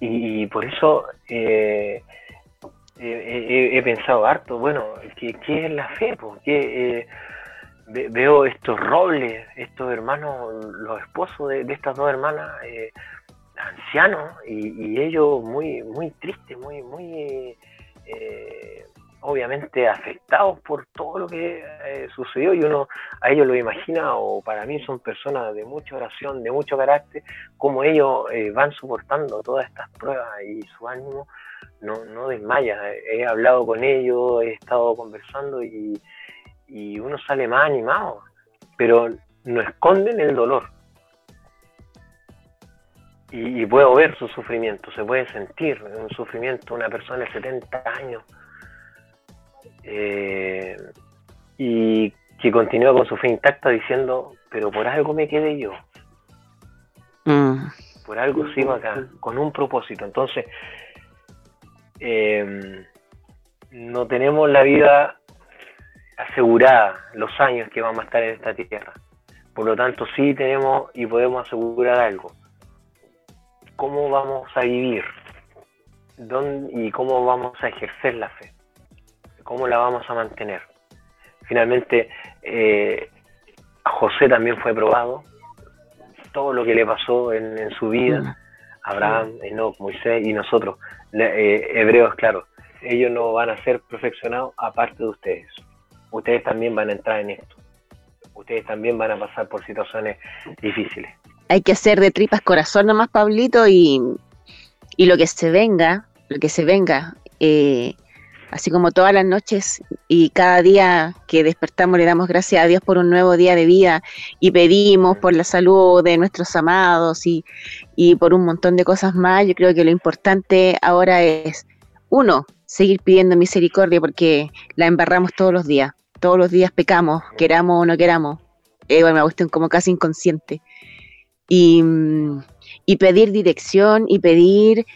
y, por eso eh, he, pensado harto, bueno, ¿qué, es la fe? Porque eh, veo estos robles, estos hermanos, los esposos de, estas dos hermanas eh, ancianos, y, ellos muy, muy tristes, muy, muy obviamente afectados por todo lo que eh, sucedió y uno a ellos lo imagina o para mí son personas de mucha oración, de mucho carácter, como ellos eh, van soportando todas estas pruebas y su ánimo no, no desmaya. He hablado con ellos, he estado conversando y, y uno sale más animado, pero no esconden el dolor. Y, y puedo ver su sufrimiento, se puede sentir un sufrimiento, una persona de 70 años eh, y que continúa con su fe intacta diciendo, pero por algo me quedé yo. Mm. Por algo sigo acá, con un propósito. Entonces, eh, no tenemos la vida asegurada, los años que vamos a estar en esta tierra. Por lo tanto, sí tenemos y podemos asegurar algo. ¿Cómo vamos a vivir? ¿Dónde, ¿Y cómo vamos a ejercer la fe? ¿Cómo la vamos a mantener? Finalmente, eh, José también fue probado. Todo lo que le pasó en, su vida, Abraham, Enoch, Moisés y nosotros, eh, hebreos, claro, ellos no van a ser perfeccionados aparte de ustedes. Ustedes también van a entrar en esto. Ustedes también van a pasar por situaciones difíciles. Hay que hacer de tripas corazón nomás, Pablito, y, y lo que se venga, lo que se venga, eh, así como todas las noches y cada día que despertamos le damos gracias a Dios por un nuevo día de vida y pedimos por la salud de nuestros amados y, y por un montón de cosas más, yo creo que lo importante ahora es, uno, seguir pidiendo misericordia porque la embarramos todos los días. Todos los días pecamos, queramos o no queramos. Eh, me gusta como casi inconsciente. Y, y pedir dirección y pedir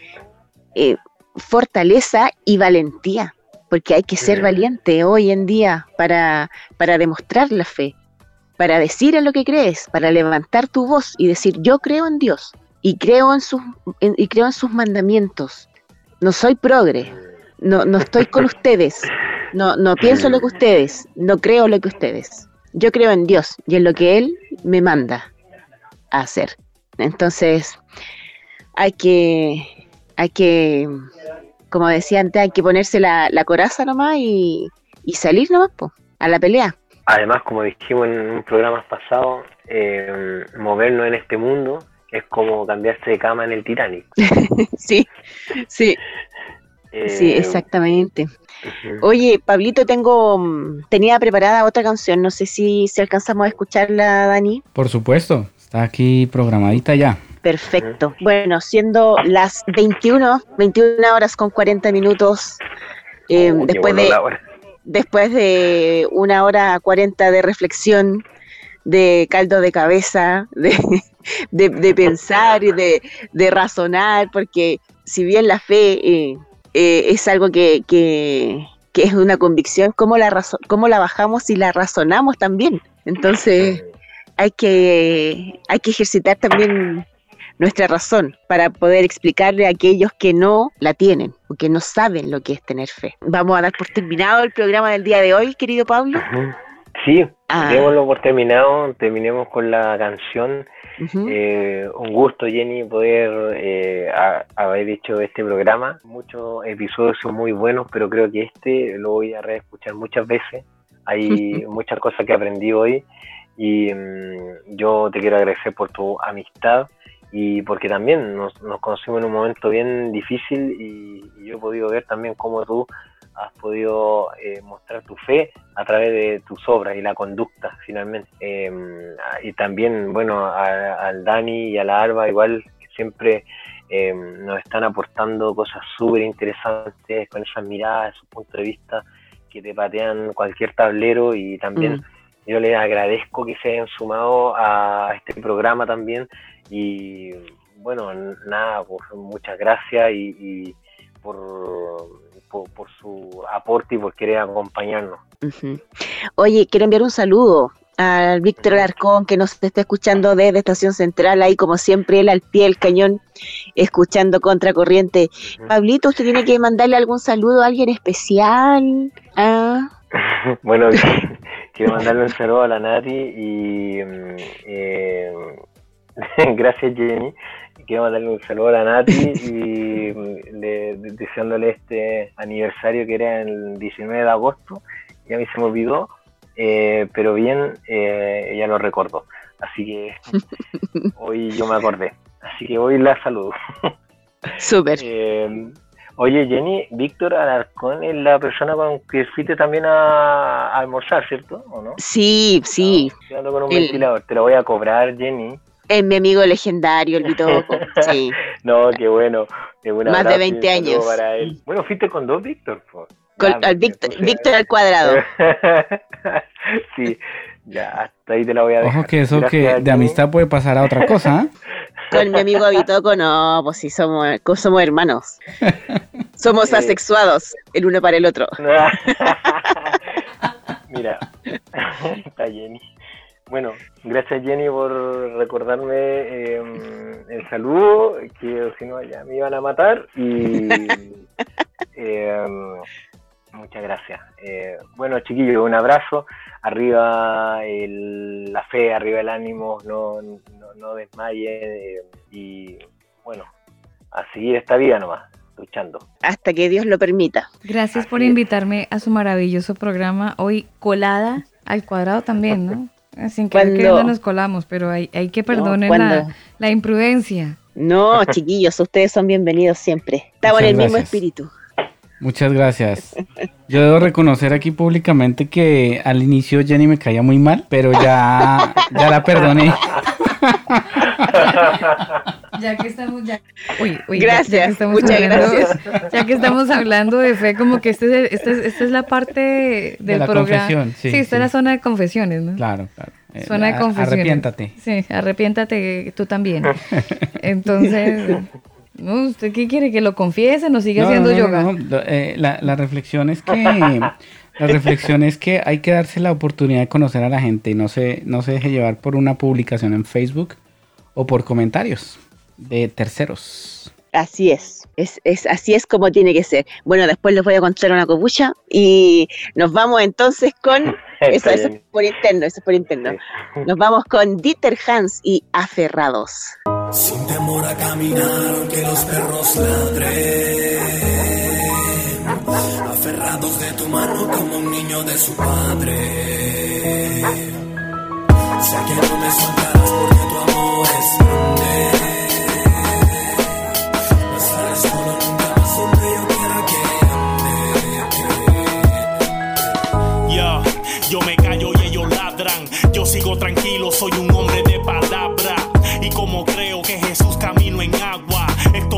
eh, fortaleza y valentía, porque hay que ser valiente hoy en día para, para demostrar la fe, para decir en lo que crees, para levantar tu voz y decir yo creo en Dios y creo en sus, y creo en sus mandamientos. No soy progre, no, no estoy con ustedes, no, no pienso lo que ustedes, no creo lo que ustedes. Yo creo en Dios y en lo que Él me manda hacer. Entonces, hay que, hay que, como decía antes, hay que ponerse la, coraza nomás y, salir nomás a la pelea. Además, como dijimos en un programa pasado, eh, movernos en este mundo es como cambiarse de cama en el Titanic. sí, sí. Sí, eh, exactamente. Oye, Pablito, tengo mm, tenía preparada otra canción, no sé si, si alcanzamos a escucharla, Dani. Por supuesto, está aquí programadita ya. Perfecto. Bueno, siendo las 21, 21 horas con 40 minutos, eh, después, de, después de una hora 40 de reflexión, de caldo de cabeza, de, de, pensar y de, de, razonar, porque si bien la fe eh, eh, es algo que, que, es una convicción, ¿cómo la, cómo la bajamos y la razonamos también? Entonces hay que, hay que ejercitar también nuestra razón para poder explicarle a aquellos que no la tienen o que no saben lo que es tener fe. Vamos a dar por terminado el programa del día de hoy, querido Pablo. Sí, ah. démoslo por terminado, terminemos con la canción. Eh, un gusto, Jenny, poder eh, haber hecho este programa. Muchos episodios son muy buenos, pero creo que este lo voy a reescuchar muchas veces. Hay muchas cosas que aprendí hoy y mm, yo te quiero agradecer por tu amistad y porque también nos, conocimos en un momento bien difícil y, yo he podido ver también cómo tú has podido eh, mostrar tu fe a través de tus obras y la conducta finalmente. Em, y también, bueno, al Dani y a la Arba igual que siempre em, nos están aportando cosas súper interesantes con esas miradas, su punto de vista que te patean cualquier tablero y también mm. Yo les agradezco que se hayan sumado a este programa también y bueno, nada, pues muchas gracias y por por, su aporte y por querer acompañarnos. Oye, quiero enviar un saludo al Víctor Alarcón que nos está escuchando desde Estación Central, ahí como siempre él al pie del cañón, escuchando Contracorriente. Pablito, ¿usted tiene que mandarle algún saludo a alguien especial? ¿Ah? bueno, quiero mandarle un saludo a la Nati y mm, eh, gracias Jenny quiero mandarle un saludo a la Nati y le, deseándole este aniversario que era el 19 de agosto y a mí se me olvidó, eh, pero bien, eh, ella lo recordó. Así que hoy yo me acordé. Así que hoy la saludo. Súper. Oye, Jenny, Víctor Alarcón es la persona con que fuiste también a, almorzar, ¿cierto? ¿O no? Sí, sí. con un ventilador. Te lo voy a cobrar, Jenny. Es mi amigo legendario, el Bitoco. Sí. no, qué bueno. Más de 20 años. Bueno, fuiste con dos Víctor. al Víctor, Víctor al cuadrado. sí, ya, hasta ahí te la voy a dejar. Ojo que eso que de amistad puede pasar a otra cosa. ¿eh? Con mi amigo Bitoco, no, pues sí, somos, somos hermanos. Somos Eh, asexuados, el uno para el otro. Mira, está Jenny. Bueno, gracias Jenny por recordarme eh, el saludo, que si no ya me iban a matar. Y eh, muchas gracias. Eh, bueno, chiquillos, un abrazo. Arriba el- la fe, arriba el ánimo, no, no, no desmayen. eh, y bueno, a seguir esta vida nomás, luchando. Hasta que Dios lo permita. Gracias por invitarme a su maravilloso programa. Hoy colada al cuadrado también, ¿no? Sin querer Cuando- queriendo nos colamos, pero hay, hay que perdonen la, imprudencia. No, chiquillos, ustedes son bienvenidos siempre. Estamos en el mismo espíritu. Muchas gracias. Yo debo reconocer aquí públicamente que al inicio Jenny me caía muy mal, pero ya, ya la perdoné. Ya que estamos ya. Uy, uy, ya- ya Gracias, que estamos muchas hablando- gracias. Ya que estamos hablando de fe, como que este es el- este es- esta es la parte del la programa. confesión, sí, esta es sí. la zona de confesiones, ¿no? Claro, claro. Eh, Zona de confesiones. Arrepiéntate. Sí, arrepiéntate tú también. Entonces, ¿no? ¿usted qué quiere? ¿Que lo confiese? ¿No sigue No, haciendo no, no, yoga? no, eh, la, la reflexión es que la reflexión es que hay que darse la oportunidad de conocer a la gente y no se, no se deje llevar por una publicación en Facebook o por comentarios de terceros. Así es. Es, es, así es como tiene que ser. Bueno, después les voy a contar una copucha y nos vamos entonces con eso, eso es por interno, eso es por interno. Nos vamos con Dieter Hans y Aferrados. Sin temor a caminar aunque los perros ladren Aferrados de tu mano como un niño de su padre Sé que no me soltarás porque tu amor es grande yo me callo y ellos ladran. Yo sigo tranquilo, soy un hombre de palabra. Y como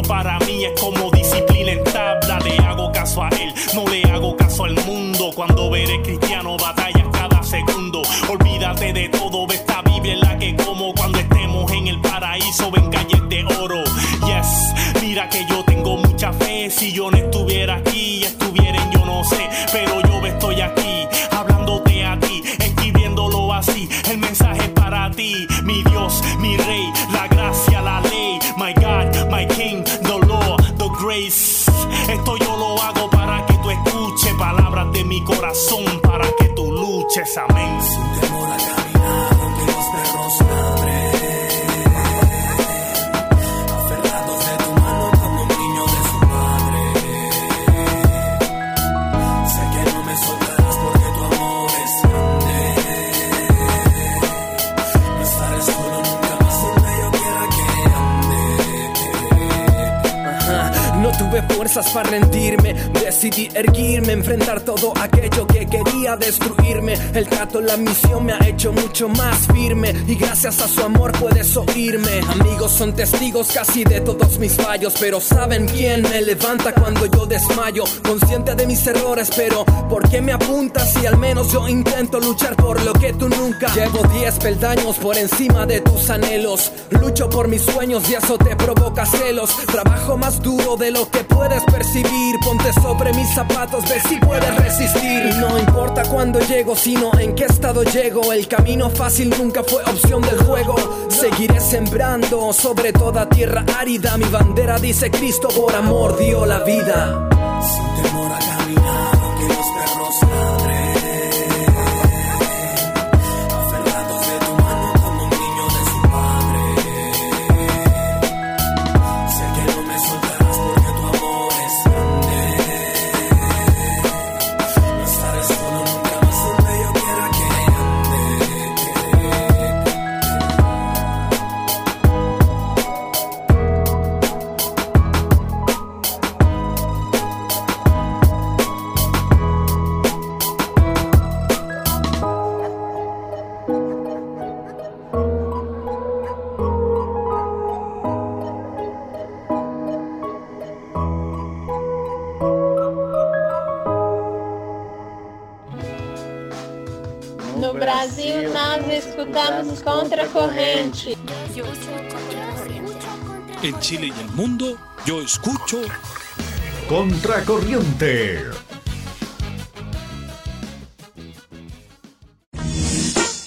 para mí es como disciplina en tabla. Le hago caso a él, no le hago caso al mundo. Cuando veré cristiano batallas cada segundo. Olvídate de todo, ve esta Biblia en la que como cuando estemos en el paraíso ven calles de oro. Yes, mira que yo tengo mucha fe. Si yo no estuviera aquí, estuviera en yo no sé. Pero yo estoy aquí, hablándote a ti, escribiéndolo así. El mensaje es para ti, mi Dios, mi Rey, la Esto yo lo hago para que tú escuches palabras de mi corazón, para que tú luches, amén. Fuerzas para rendirme, decidí erguirme, enfrentar todo aquello que quería destruirme. El trato, la misión me ha hecho mucho más firme y gracias a su amor puedes oírme. Amigos son testigos casi de todos mis fallos, pero saben quién me levanta cuando yo desmayo. Consciente de mis errores, pero ¿por qué me apuntas si al menos yo intento luchar por lo que tú nunca? Llevo 10 peldaños por encima de tus anhelos, lucho por mis sueños y eso te provoca celos. Trabajo más duro de lo que puedes percibir. Ponte sobre mis zapatos, ve si puedes no importa cuándo llego, sino en qué estado llego. El camino fácil nunca fue opción del juego. Seguiré sembrando sobre toda tierra árida. Mi bandera dice Cristo por amor dio la vida. Contra corrente. En Chile y el mundo, yo escucho Contracorriente.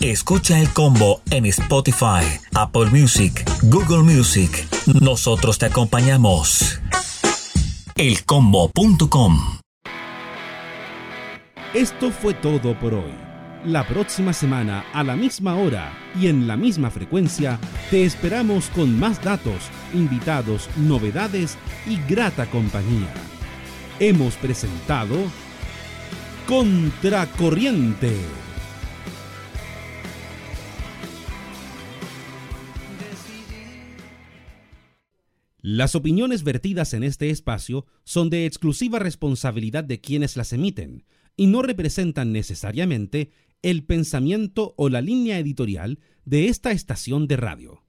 Escucha el combo en Spotify, Apple Music, Google Music. Nosotros te acompañamos. Elcombo.com Esto fue todo por hoy. La próxima semana, a la misma hora y en la misma frecuencia, te esperamos con más datos, invitados, novedades y grata compañía. Hemos presentado Contracorriente. Las opiniones vertidas en este espacio son de exclusiva responsabilidad de quienes las emiten y no representan necesariamente el pensamiento o la línea editorial de esta estación de radio.